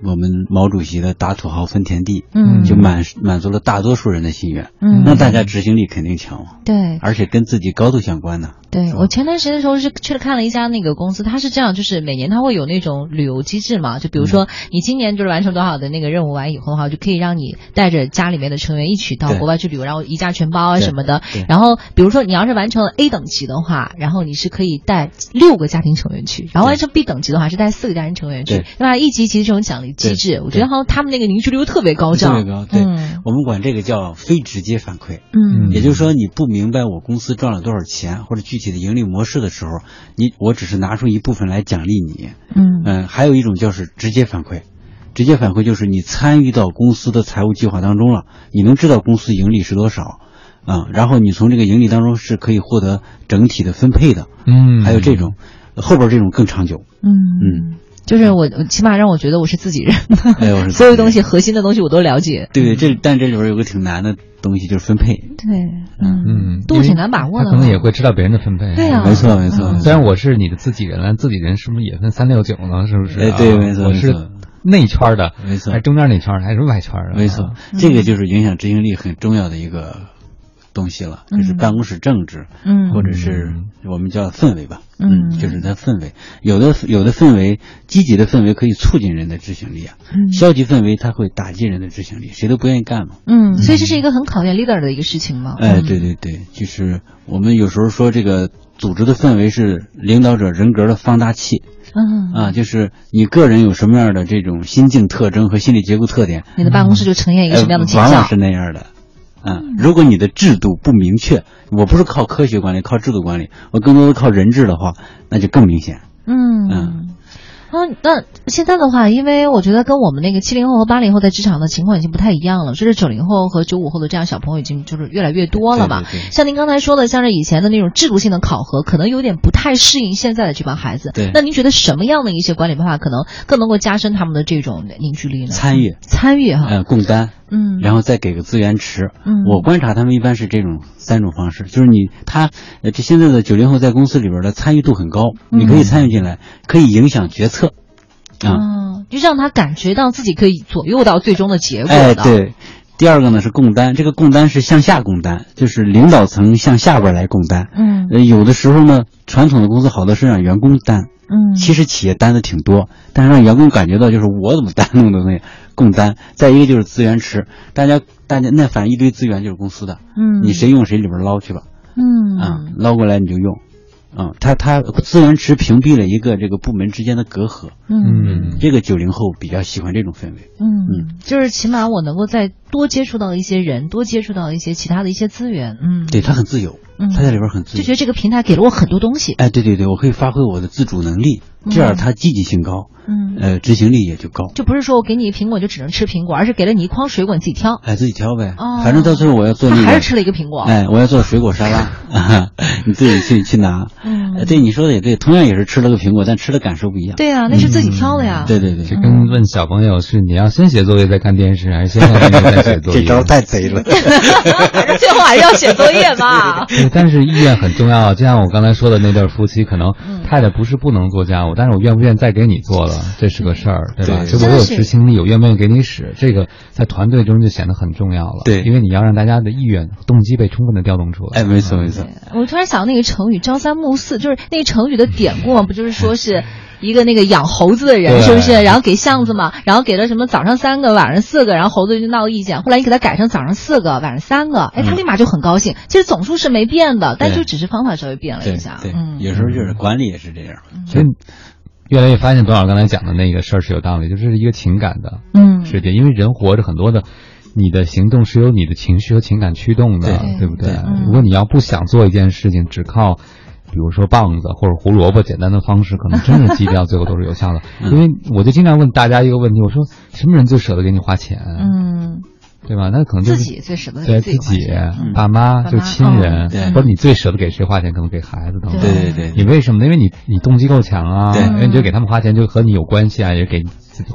我们毛主席的打土豪分田地，嗯，就满满足了大多数人的心愿，嗯，那大家执行力肯定强嘛，对，而且跟自己高度相关的。对我前段时间的时候是去了看了一家那个公司，它是这样，就是每年它会有那种旅游机制嘛，就比如说你今年就是完成多少的那个任务完以后的话，就可以让你带着家里面的成员一起到国外去旅游，然后一价全包啊什么的。然后比如说你要是完成了 A 等级的话，然后你是可以带六个家庭成员去，然后完成 B 等级的话是带四个家庭成员去，对。吧？一级一级这种奖励机制，我觉得好像他们那个凝聚力又特别高，特别高。对，我们管这个叫非直接反馈。嗯，也就是说你不明白我公司赚了多少钱或者具体的盈利模式。的时候，你我只是拿出一部分来奖励你，嗯嗯，还有一种就是直接反馈，直接反馈就是你参与到公司的财务计划当中了，你能知道公司盈利是多少，啊，然后你从这个盈利当中是可以获得整体的分配的，嗯，还有这种后边这种更长久，嗯嗯。就是我，起码让我觉得我是自己人，所有东西核心的东西我都了解。对，这但这里边有个挺难的东西，就是分配。对，嗯嗯，度挺难把握的。他可能也会知道别人的分配。对啊，没错没错。虽然我是你的自己人，自己人是不是也分三六九呢？是不是？哎，对，没错。我是内圈的，没错。还中间那圈还是外圈的？没错。这个就是影响执行力很重要的一个。东西了，就是办公室政治，嗯，或者是我们叫氛围吧，嗯，就是它氛围，有的有的氛围，积极的氛围可以促进人的执行力啊，嗯，消极氛围它会打击人的执行力，谁都不愿意干嘛，嗯，所以这是一个很考验 leader 的一个事情嘛，哎，对对对，就是我们有时候说这个组织的氛围是领导者人格的放大器，嗯。啊，就是你个人有什么样的这种心境特征和心理结构特点，你的办公室就呈现一个什么样的景象，往往是那样的。嗯，如果你的制度不明确，我不是靠科学管理，靠制度管理，我更多的靠人治的话，那就更明显。嗯嗯。嗯，那现在的话，因为我觉得跟我们那个七零后和八零后在职场的情况已经不太一样了，就是九零后和九五后的这样小朋友已经就是越来越多了嘛。像您刚才说的，像是以前的那种制度性的考核，可能有点不太适应现在的这帮孩子。对。那您觉得什么样的一些管理办法可能更能够加深他们的这种凝聚力呢？参与，参与哈。嗯，共担。嗯。然后再给个资源池。嗯。我观察他们一般是这种三种方式，就是你他这现在的九零后在公司里边的参与度很高，你可以参与进来，可以影响决策。嗯，就让他感觉到自己可以左右到最终的结果。哎，对。第二个呢是共担，这个共担是向下共担，就是领导层向下边来共担。嗯，有的时候呢，传统的公司好多是让员工担。嗯，其实企业担的挺多，但是让员工感觉到就是我怎么担那么多东西，共担。再一个就是资源池，大家大家那反正一堆资源就是公司的。嗯，你谁用谁里边捞去吧。嗯，啊，捞过来你就用。嗯，他他资源池屏蔽了一个这个部门之间的隔阂。嗯，这个九零后比较喜欢这种氛围。嗯嗯，就是起码我能够再多接触到一些人，多接触到一些其他的一些资源。嗯，对他很自由，他在里边很自由，就觉得这个平台给了我很多东西。哎，对对对，我可以发挥我的自主能力，这样他积极性高。嗯，呃，执行力也就高，就不是说我给你一苹果就只能吃苹果，而是给了你一筐水果，你自己挑。哎，自己挑呗。哦，反正到最后我要做。他还是吃了一个苹果。哎，我要做水果沙拉，你自己去去拿。嗯，对，你说的也对，同样也是吃了个苹果，但吃的感受不一样。对啊，那是自己挑的呀。对对对，就跟问小朋友是你要先写作业再看电视，还是先看电视再写作业？这招太贼了。反正最后还是要写作业嘛。对，但是意愿很重要。就像我刚才说的那对夫妻，可能太太不是不能做家务，但是我愿不愿意再给你做了，这是个事儿。对吧？这我有执行力，有愿不愿意给你使，这个在团队中就显得很重要了。对，因为你要让大家的意愿、动机被充分的调动出来。哎，没错没错。我突然想到那个成语“朝三暮四”，就是那个成语的典故，不就是说是一个那个养猴子的人，是不是？然后给巷子嘛，然后给了什么早上三个，晚上四个，然后猴子就闹意见。后来你给他改成早上四个，晚上三个，哎，他立马就很高兴。其实总数是没变的，但就只是方法稍微变了一下。对，有时候就是管理也是这样。所以。越来越发现董老师刚才讲的那个事儿是有道理，就是一个情感的嗯世界，因为人活着很多的，你的行动是由你的情绪和情感驱动的，对不对？如果你要不想做一件事情，只靠比如说棒子或者胡萝卜简单的方式，可能真的基本最后都是有效的。因为我就经常问大家一个问题，我说什么人最舍得给你花钱？嗯。对吧？那可能就自己最舍得给自己爸妈，就亲人，或者你最舍得给谁花钱？可能给孩子等等。对对对。你为什么？因为你你动机够强啊，因为你就给他们花钱，就和你有关系啊，也给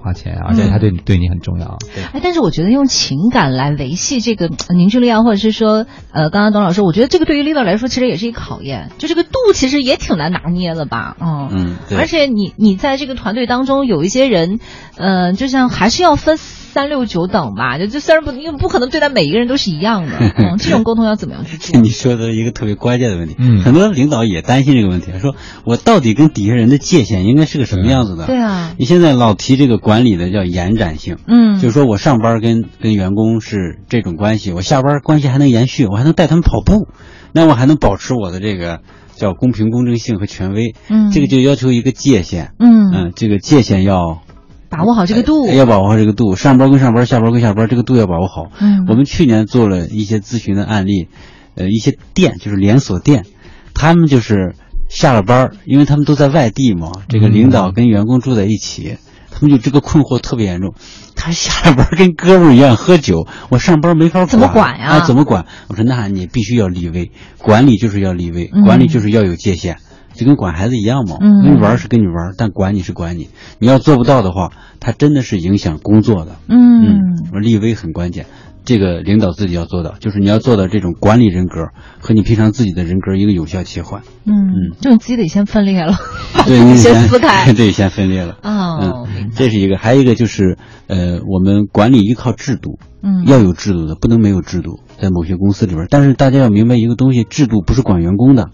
花钱，而且他对你对你很重要。哎，但是我觉得用情感来维系这个凝聚力啊，或者是说，呃，刚刚董老师，我觉得这个对于 leader 来说，其实也是一个考验，就这个度其实也挺难拿捏的吧？嗯嗯，而且你你在这个团队当中有一些人，呃，就像还是要分。三六九等吧，就就虽然不，因为不可能对待每一个人都是一样的。嗯，这种沟通要怎么样去做？你说的一个特别关键的问题，嗯，很多领导也担心这个问题，说我到底跟底下人的界限应该是个什么样子的？对啊，你现在老提这个管理的叫延展性，嗯，就是说我上班跟跟员工是这种关系，我下班关系还能延续，我还能带他们跑步，那我还能保持我的这个叫公平公正性和权威，嗯，这个就要求一个界限，嗯嗯，这个界限要。把握好这个度，要把握好这个度。上班归上班，下班归下班，这个度要把握好。嗯，我们去年做了一些咨询的案例，呃，一些店就是连锁店，他们就是下了班，因为他们都在外地嘛，这个领导跟员工住在一起，他们就这个困惑特别严重。他下了班跟哥们儿一样喝酒，我上班没法管，怎么管呀？怎么管？我说那你必须要立威，管理就是要立威，管理就是要有界限。就跟管孩子一样嘛，嗯你玩是跟你玩，但管你是管你。你要做不到的话，他真的是影响工作的。嗯，立威很关键，这个领导自己要做到，就是你要做到这种管理人格和你平常自己的人格一个有效切换。嗯嗯，就你自己得先分裂了，对，你先撕开，对，先分裂了。哦，嗯，这是一个，还有一个就是呃，我们管理依靠制度，嗯，要有制度的，不能没有制度，在某些公司里边。但是大家要明白一个东西，制度不是管员工的。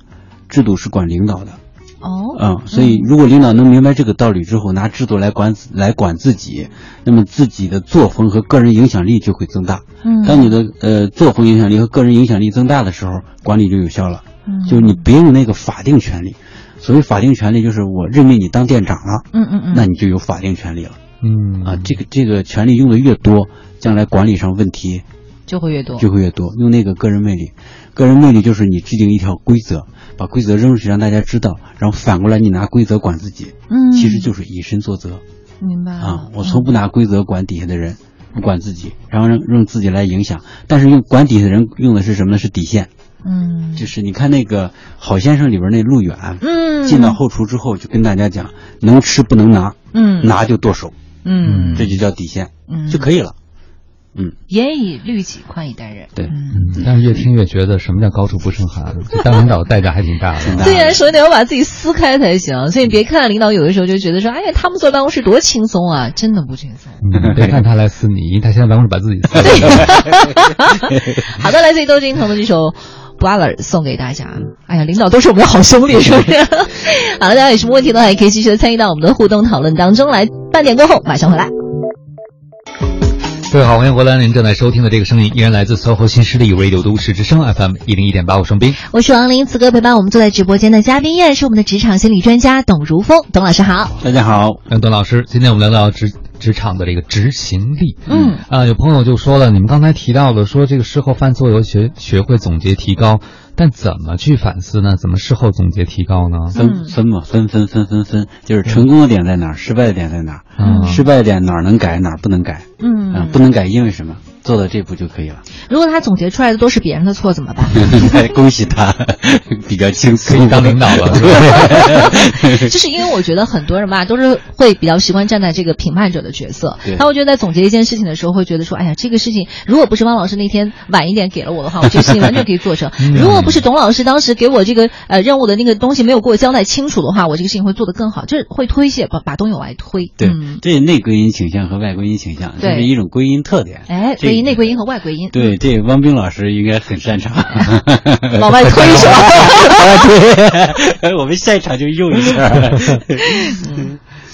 制度是管领导的，哦，嗯，所以如果领导能明白这个道理之后，拿制度来管来管自己，那么自己的作风和个人影响力就会增大。嗯，当你的呃作风影响力和个人影响力增大的时候，管理就有效了。嗯，就是你别用那个法定权利，所谓法定权利就是我任命你当店长了，嗯嗯嗯，那你就有法定权利了。嗯，啊，这个这个权利用的越多，将来管理上问题就会越多，就会越多。用那个个人魅力，个人魅力就是你制定一条规则。把规则扔出去让大家知道，然后反过来你拿规则管自己，嗯，其实就是以身作则，明白啊？我从不拿规则管底下的人，不管自己，然后让让自己来影响。但是用管底下的人用的是什么呢？是底线，嗯，就是你看那个好先生里边那陆远，嗯，进到后厨之后就跟大家讲，能吃不能拿，嗯，拿就剁手，嗯，这就叫底线，嗯，就可以了。嗯，严以律己，宽以待人。对，嗯，但是越听越觉得什么叫高处不胜寒，当领导代价还挺大的。对呀，首先得要把自己撕开才行。所以你别看领导有的时候就觉得说，哎呀，他们坐办公室多轻松啊，真的不轻松。别看他来撕你，因为他现在办公室把自己撕了。好的，来自于窦靖童的这首《Brother》送给大家。哎呀，领导都是我们的好兄弟，是不是？好了，大家有什么问题的话，也可以继续的参与到我们的互动讨论当中来。半点过后马上回来。各位好，欢迎回来！您正在收听的这个声音依然来自 SOHO 新势力 Radio 都市之声 FM 一零一点八，我双斌，我是王林。此刻陪伴我们坐在直播间的嘉宾依然是我们的职场心理专家董如峰，董老师好。大家好，董老师，今天我们聊到职职场的这个执行力。嗯啊，有朋友就说了，你们刚才提到了说这个事后犯错要学学会总结提高。但怎么去反思呢？怎么事后总结提高呢？分分嘛，分分分分分，就是成功的点在哪儿，失败的点在哪儿？嗯，失败的点哪儿能改，哪儿不能改？嗯，不能改，因为什么？做到这步就可以了。如果他总结出来的都是别人的错怎么办？恭喜他，比较轻松，可以当领导了。就是因为我觉得很多人吧，都是会比较习惯站在这个评判者的角色。他会觉得在总结一件事情的时候，会觉得说：“哎呀，这个事情如果不是汪老师那天晚一点给了我的话，我这个事情完全可以做成。如果不是董老师当时给我这个呃任务的那个东西没有给我交代清楚的话，我这个事情会做得更好。就是会推卸，把把东西往外推。对，这内归因倾向和外归因倾向，这是一种归因特点。哎，归因内归因和外归因。对，这汪冰老师应该很擅长 往外推是吧？对，我们下一场就用一下。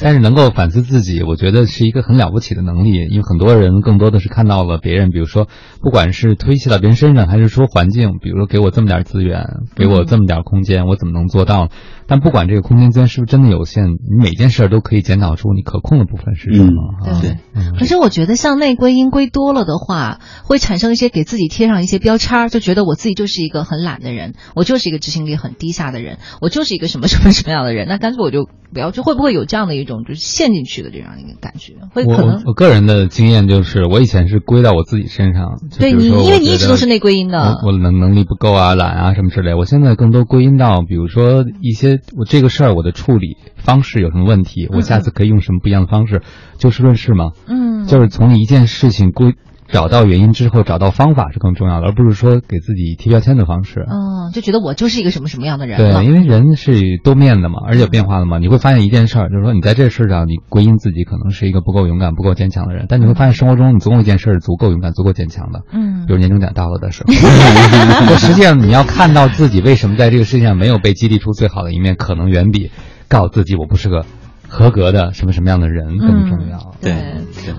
但是能够反思自己，我觉得是一个很了不起的能力，因为很多人更多的是看到了别人，比如说，不管是推卸到别人身上，还是说环境，比如说给我这么点资源，给我这么点空间，我怎么能做到？但不管这个空间资源是不是真的有限，你每件事都可以检讨出你可控的部分是什么。对，可是我觉得像内归因归多了的话，会产生一些给自己贴上一些标签，就觉得我自己就是一个很懒的人，我就是一个执行力很低下的人，我就是一个什么什么什么样的人，那干脆我就不要，就会不会有这样的一种就是陷进去的这样一个感觉？会可能我个人的经验就是，我以前是归到我自己身上，对你，因为你一直都是内归因的，我能能力不够啊，懒啊什么之类，我现在更多归因到，比如说一些。我这个事儿我的处理方式有什么问题，我下次可以用什么不一样的方式，就事论事嘛。嗯，就是从一件事情归。找到原因之后，找到方法是更重要的，而不是说给自己贴标签的方式。嗯，就觉得我就是一个什么什么样的人。对，因为人是多面的嘛，而且变化的嘛。你会发现一件事儿，就是说你在这事上，你归因自己可能是一个不够勇敢、不够坚强的人，但你会发现生活中你总有一件事是足够勇敢、足够坚强的。嗯，比如年终奖到了的时候。实际上，你要看到自己为什么在这个世界上没有被激励出最好的一面，可能远比告诉自己我不是个。合格的什么什么样的人更重要？对，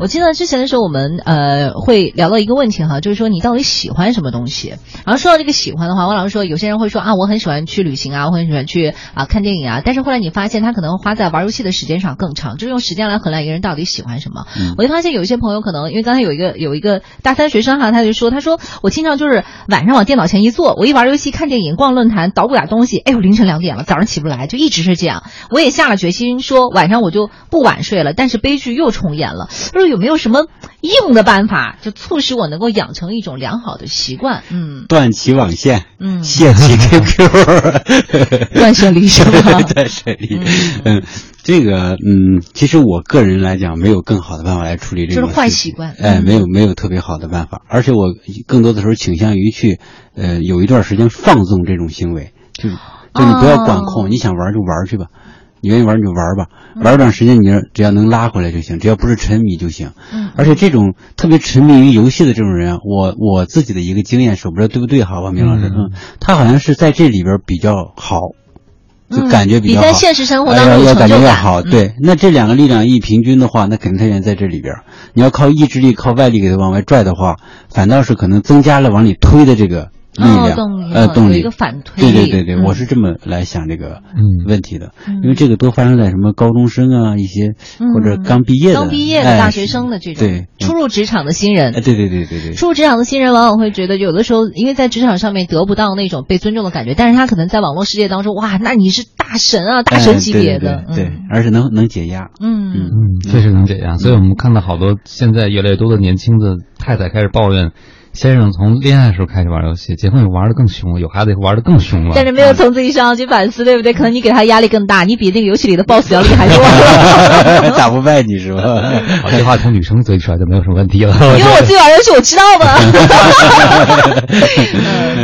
我记得之前的时候，我们呃会聊到一个问题哈，就是说你到底喜欢什么东西？然后说到这个喜欢的话，王老师说有些人会说啊，我很喜欢去旅行啊，我很喜欢去啊看电影啊，但是后来你发现他可能花在玩游戏的时间上更长，就是用时间来衡量一个人到底喜欢什么。我就发现有一些朋友可能因为刚才有一个有一个大三学生哈，他就说他说我经常就是晚上往电脑前一坐，我一玩游戏、看电影、逛论坛、捣鼓点东西，哎呦凌晨两点了，早上起不来，就一直是这样。我也下了决心说。晚上我就不晚睡了，但是悲剧又重演了。他说有没有什么硬的办法，就促使我能够养成一种良好的习惯？嗯，断其网线，嗯，卸其 QQ，断舍离是吧？断舍离，嗯，这个，嗯，其实我个人来讲，没有更好的办法来处理这个。就是坏习惯，哎，没有没有特别好的办法，而且我更多的时候倾向于去，呃，有一段时间放纵这种行为，就就你不要管控，你想玩就玩去吧。你愿意玩你就玩吧，玩一段时间，你只要能拉回来就行，只要不是沉迷就行。嗯，而且这种特别沉迷于游戏的这种人，我我自己的一个经验，说不知道对不对哈，王明老师，嗯，他好像是在这里边比较好，就感觉比较好。比在现实生活当中要感觉要好。对，那这两个力量一平均的话，那肯定他愿意在这里边。你要靠意志力、靠外力给他往外拽的话，反倒是可能增加了往里推的这个。力量，呃，动力，一个反推对对对对，我是这么来想这个问题的，因为这个都发生在什么高中生啊，一些或者刚毕业的、刚毕业的大学生的这种，对，初入职场的新人，对对对对对，初入职场的新人往往会觉得，有的时候因为在职场上面得不到那种被尊重的感觉，但是他可能在网络世界当中，哇，那你是大神啊，大神级别的，对，而且能能解压，嗯嗯嗯，确实能解压，所以我们看到好多现在越来越多的年轻的太太开始抱怨。先生从恋爱时候开始玩游戏，结婚以后玩的更凶了，有孩子以后玩的更凶了。但是没有从自己身上去反思，对不对？可能你给他压力更大，你比那个游戏里的 BOSS 要厉害多了。打不败你是吧？这话从女生嘴里出来就没有什么问题了。因为我自己玩游戏，我知道的。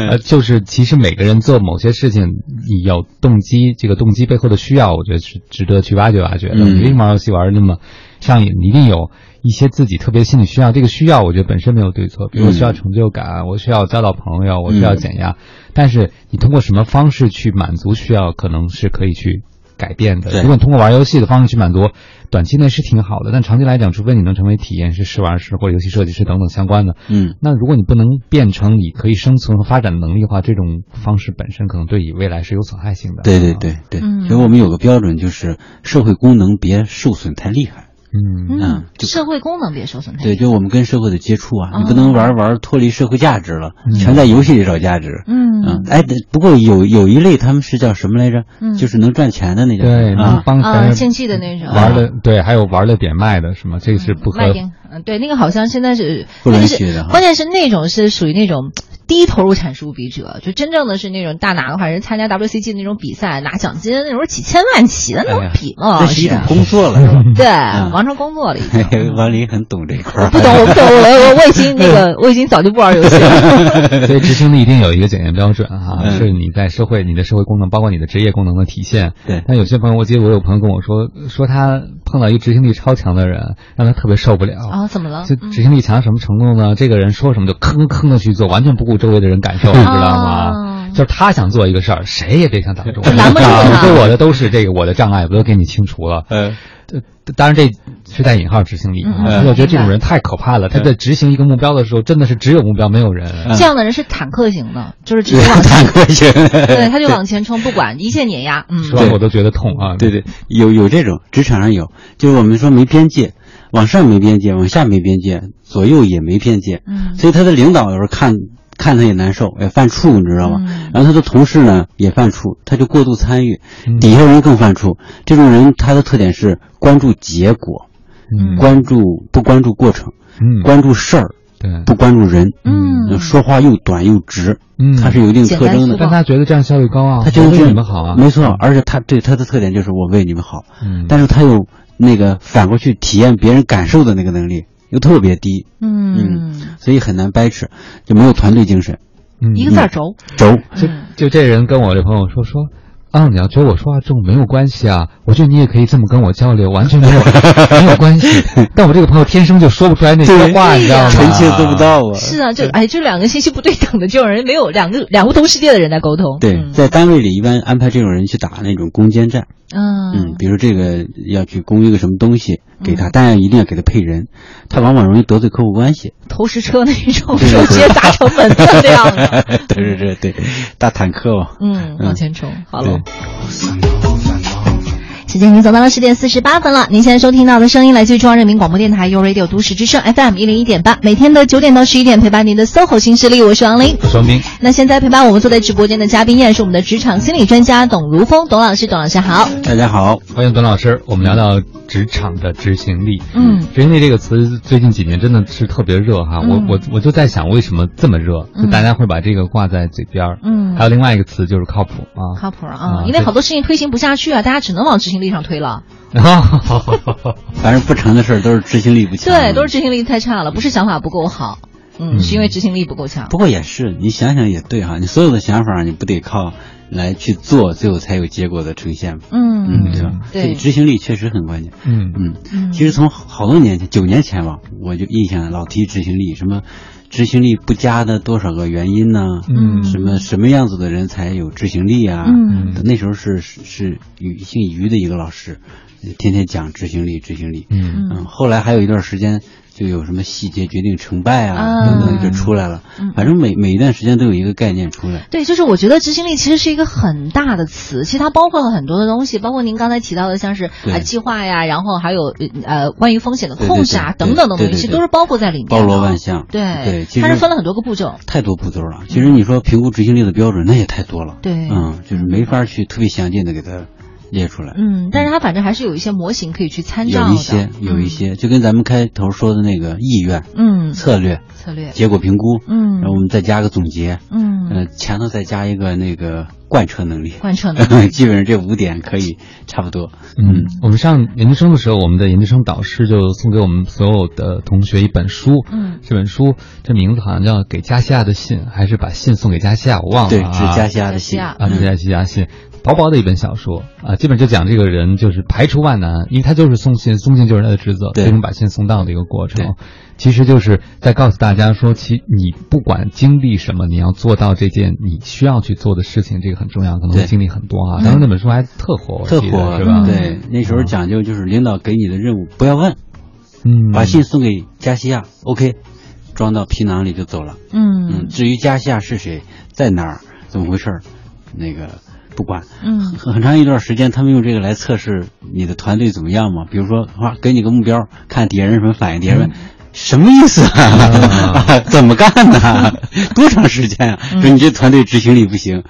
呃，就是其实每个人做某些事情，你有动机，这个动机背后的需要，我觉得是值得去挖掘挖掘的。你为什么玩游戏玩的那么上瘾？你一定有。一些自己特别心理需要，这个需要我觉得本身没有对错。比如我需要成就感，我需要交到朋友，我需要减压。但是你通过什么方式去满足需要，可能是可以去改变的。如果你通过玩游戏的方式去满足，短期内是挺好的。但长期来讲，除非你能成为体验师、试玩师或者游戏设计师等等相关的，嗯，那如果你不能变成你可以生存和发展的能力的话，这种方式本身可能对你未来是有损害性的。对对对对，所以我们有个标准，就是社会功能别受损太厉害。嗯嗯，社会功能别受损。对，就我们跟社会的接触啊，你不能玩玩脱离社会价值了，全在游戏里找价值。嗯嗯，哎，不过有有一类他们是叫什么来着？嗯，就是能赚钱的那种。对，能帮啊竞技的那种。玩的对，还有玩的点卖的是吗？这个是不可。卖点，嗯，对，那个好像现在是不允许的。关键是那种是属于那种。低投入产出比者，就真正的是那种大拿的话，人参加 WCG 那种比赛拿奖金，那种几千万起的那种比嘛，这是一种工作了，对，完成工作了已经。王林很懂这一块，不懂我不懂，我我我已经那个 我已经早就不玩游戏了。所以执行力一定有一个检验标准哈，是你在社会你的社会功能，包括你的职业功能的体现。对。但有些朋友，我记得我有朋友跟我说，说他碰到一个执行力超强的人，让他特别受不了啊？怎么了？就执行力强到什么程度呢？这个人说什么就吭吭的去做，完全不顾周围的人感受。你知道吗？就是他想做一个事儿，谁也别想挡住。拦不住他。对我的都是这个，我的障碍我都给你清除了？嗯，当然这是带引号执行力。我觉得这种人太可怕了。他在执行一个目标的时候，真的是只有目标没有人。这样的人是 坦克型的，就是直接往坦克型。对，他就往前冲，不管一切碾压。嗯，说完我都觉得痛啊。对对，有有这种职场上有，就是我们说没边界，往上没边界，往下没边界，左右也没边界。嗯，所以他的领导有时候看。看他也难受，也犯怵，你知道吗？然后他的同事呢也犯怵，他就过度参与，底下人更犯怵。这种人他的特点是关注结果，关注不关注过程，关注事儿对，不关注人，嗯，说话又短又直，嗯，他是有一定特征的。但他觉得这样效率高啊，他觉得为你们好啊，没错。而且他对他的特点就是我为你们好，嗯，但是他有那个反过去体验别人感受的那个能力又特别低，嗯，所以很难掰扯，就没有团队精神。一个字儿轴，轴。就就这人跟我这朋友说说。啊，你要觉得我说话重没有关系啊，我觉得你也可以这么跟我交流，完全没有 没有关系。但我这个朋友天生就说不出来那些话，你知道吗？臣妾做不到啊。是啊，就哎，就两个信息不对等的这种人，没有两个两不同世界的人在沟通。对，在单位里一般安排这种人去打那种攻坚战。嗯嗯，比如这个要去供一个什么东西，给他，但一定要给他配人，他往往容易得罪客户关系。投石车那种，直接砸成门的那样的。对对对对，大坦克嘛。嗯，往前冲，好了。时间已经走到了十点四十八分了。您现在收听到的声音来自于中央人民广播电台 u Radio 都市之声 FM 一零一点八，每天的九点到十一点陪伴您的 SOHO 新势力，我是王琳，我是王斌。那现在陪伴我们坐在直播间的嘉宾依然是我们的职场心理专家董如峰，董老师，董老师好，大家好，欢迎董老师。我们聊到职场的执行力，嗯，执行力这个词最近几年真的是特别热哈。我我我就在想，为什么这么热？就大家会把这个挂在嘴边儿，嗯，还有另外一个词就是靠谱啊，靠谱啊，因为好多事情推行不下去啊，大家只能往执行力上推了。反正不成的事儿都是执行力不强。对，都是执行力太差了，不是想法不够好，嗯，是因为执行力不够强。不过也是，你想想也对哈，你所有的想法你不得靠来去做，最后才有结果的呈现吗？嗯嗯，对吧？对，执行力确实很关键。嗯嗯，其实从好多年前，九年前吧，我就印象老提执行力，什么执行力不佳的多少个原因呢？嗯，什么什么样子的人才有执行力啊？嗯，那时候是是于姓于的一个老师。天天讲执行力，执行力。嗯嗯，后来还有一段时间，就有什么细节决定成败啊等等就出来了。反正每每一段时间都有一个概念出来。对，就是我觉得执行力其实是一个很大的词，其实它包括了很多的东西，包括您刚才提到的，像是啊计划呀，然后还有呃关于风险的控制啊等等的东西，都是包括在里面。包罗万象。对对，它是分了很多个步骤。太多步骤了。其实你说评估执行力的标准，那也太多了。对。嗯，就是没法去特别详尽的给它。列出来，嗯，但是它反正还是有一些模型可以去参照有一些，有一些，就跟咱们开头说的那个意愿，嗯，策略，策略，结果评估，嗯，然后我们再加个总结，嗯，呃，前头再加一个那个贯彻能力，贯彻能力，基本上这五点可以差不多。嗯，我们上研究生的时候，我们的研究生导师就送给我们所有的同学一本书，嗯，这本书这名字好像叫《给加西亚的信》，还是把信送给加西亚？我忘了，对，是加西亚的信。啊，是加西亚信。薄薄的一本小说啊，基本就讲这个人就是排除万难，因为他就是送信，送信就是他的职责，最终把信送到的一个过程。其实就是在告诉大家说，其你不管经历什么，你要做到这件你需要去做的事情，这个很重要，可能会经历很多啊。当时那本书还特火，特火是吧？对，那时候讲究就是领导给你的任务不要问，嗯，把信送给加西亚，OK，装到皮囊里就走了。嗯嗯，至于加西亚是谁，在哪儿，怎么回事，那个。不管，嗯，很长一段时间，他们用这个来测试你的团队怎么样嘛？比如说，啊，给你个目标，看底下人什么反应。底下人什么意思啊？怎么干呢？多长时间啊？说你这团队执行力不行。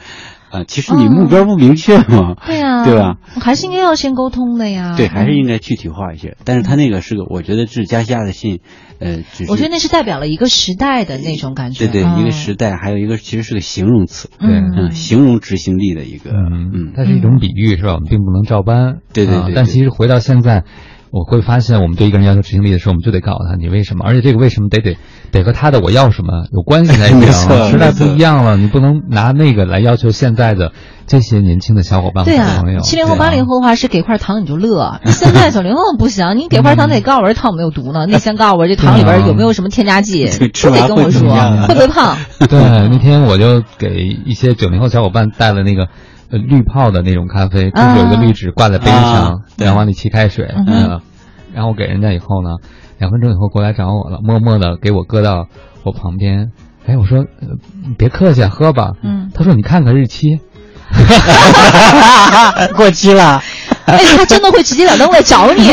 啊，其实你目标不明确嘛，对呀，对吧？还是应该要先沟通的呀。对，还是应该具体化一些。但是他那个是个，我觉得是加西亚的信，呃，我觉得那是代表了一个时代的那种感觉。对对，一个时代，还有一个其实是个形容词，对，嗯，形容执行力的一个，嗯，它是一种比喻，是吧？我们并不能照搬。对对对。但其实回到现在。我会发现，我们对一个人要求执行力的时候，我们就得告诉他你为什么，而且这个为什么得得得和他的我要什么有关系才行。时代不一样了，你不能拿那个来要求现在的这些年轻的小伙伴对啊，七零后、八零后的话是给块糖你就乐，现在九零后不行，你给块糖得告诉我这糖有没有毒呢？你先告诉我这糖里边有没有什么添加剂，都得跟我说，会不会胖？对，那天我就给一些九零后小伙伴带了那个。呃，滤泡的那种咖啡，就是有一个滤纸挂在杯上，然后往里沏开水，嗯，然后给人家以后呢，两分钟以后过来找我了，默默的给我搁到我旁边，哎，我说别客气，喝吧，嗯，他说你看看日期，过期了。哎，他真的会直截了当来找你，你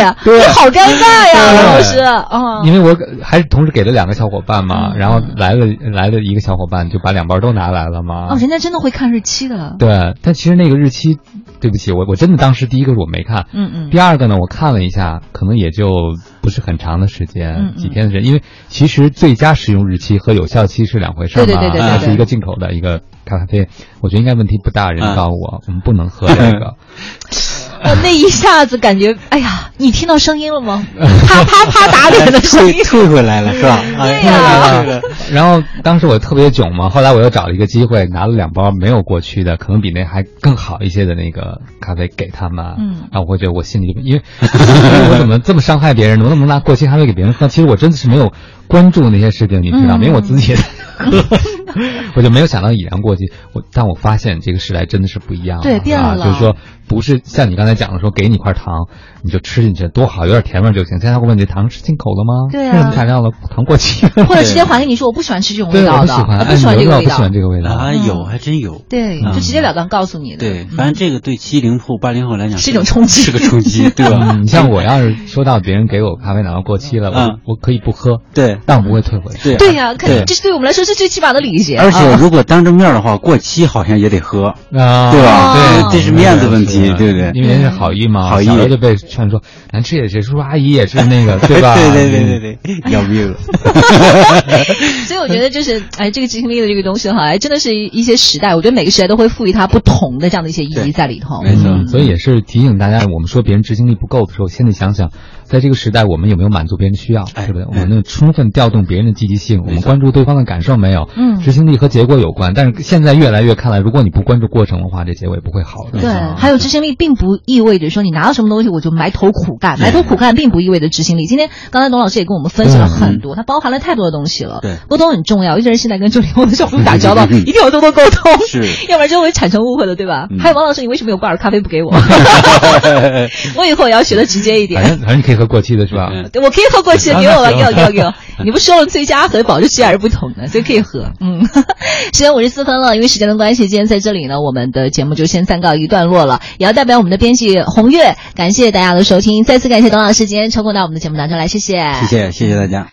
好尴尬呀，老师啊！因为我还是同时给了两个小伙伴嘛，然后来了来了一个小伙伴就把两包都拿来了嘛。哦，人家真的会看日期的。对，但其实那个日期对不起，我我真的当时第一个我没看，嗯嗯，第二个呢，我看了一下，可能也就不是很长的时间，几天的时间，因为其实最佳使用日期和有效期是两回事嘛，对对对对，它是一个进口的一个咖啡，我觉得应该问题不大。人告诉我，我们不能喝这个。我那一下子感觉，哎呀，你听到声音了吗？啪啪啪打脸的声音，退回来了是吧？对呀。然后当时我特别囧嘛，后来我又找了一个机会，拿了两包没有过期的，可能比那还更好一些的那个咖啡给他们。嗯。然后我觉得我心里，因为我怎么这么伤害别人？我怎么拿过期咖啡给别人喝？其实我真的是没有关注那些事情，你知道吗？因为我自己。我就没有想到已然过去，我但我发现这个时代真的是不一样了，对，变了。就是说，不是像你刚才讲的说，给你块糖，你就吃进去，多好，有点甜味就行。现在会问你糖是进口的吗？对啊。什么材料的？糖过期。或者直接还给你说，我不喜欢吃这种味道的，我不喜欢这个味道。不喜欢这个味道啊，有还真有。对，就直截了当告诉你的。对，反正这个对七零后、八零后来讲是一种冲击，是个冲击，对吧？你像我要是收到别人给我咖啡奶酪过期了，我我可以不喝，对，但我不会退回。对对呀，肯定这是对我们来说是最起码的礼节。而且如果当着面的话，过期好像也得喝啊，对吧？对，这是面子问题，对不对？因为人是好意嘛，好意就被劝说，难吃也是，叔叔阿姨也是那个，对吧？对对对对对，要命了。所以我觉得就是，哎，这个执行力的这个东西哈，哎，真的是一些时代，我觉得每个时代都会赋予它不同的这样的一些意义在里头。没错，所以也是提醒大家，我们说别人执行力不够的时候，先得想想。在这个时代，我们有没有满足别人的需要，是不对？我们能充分调动别人的积极性，我们关注对方的感受没有？嗯，执行力和结果有关，但是现在越来越看来，如果你不关注过程的话，这结果也不会好的。对，还有执行力并不意味着说你拿到什么东西我就埋头苦干，埋头苦干并不意味着执行力。今天刚才董老师也跟我们分析了很多，它包含了太多的东西了。对，沟通很重要，尤其是现在跟九零后的小朋友打交道，一定要多多沟通，是，要不然就会产生误会了，对吧？还有王老师，你为什么有挂耳咖啡不给我？我以后也要学的直接一点。反正反正你可以喝过期的是吧？对我可以喝过期的，给我吧，给我，给我，给我。你不说了，最佳和保质期还是不同的，所以可以喝。嗯，时间五十四分了，因为时间的关系，今天在这里呢，我们的节目就先暂告一段落了。也要代表我们的编辑红月，感谢的收听，再次感谢董老师今天抽空到我们的节目当中来，谢谢，谢谢，谢谢大家。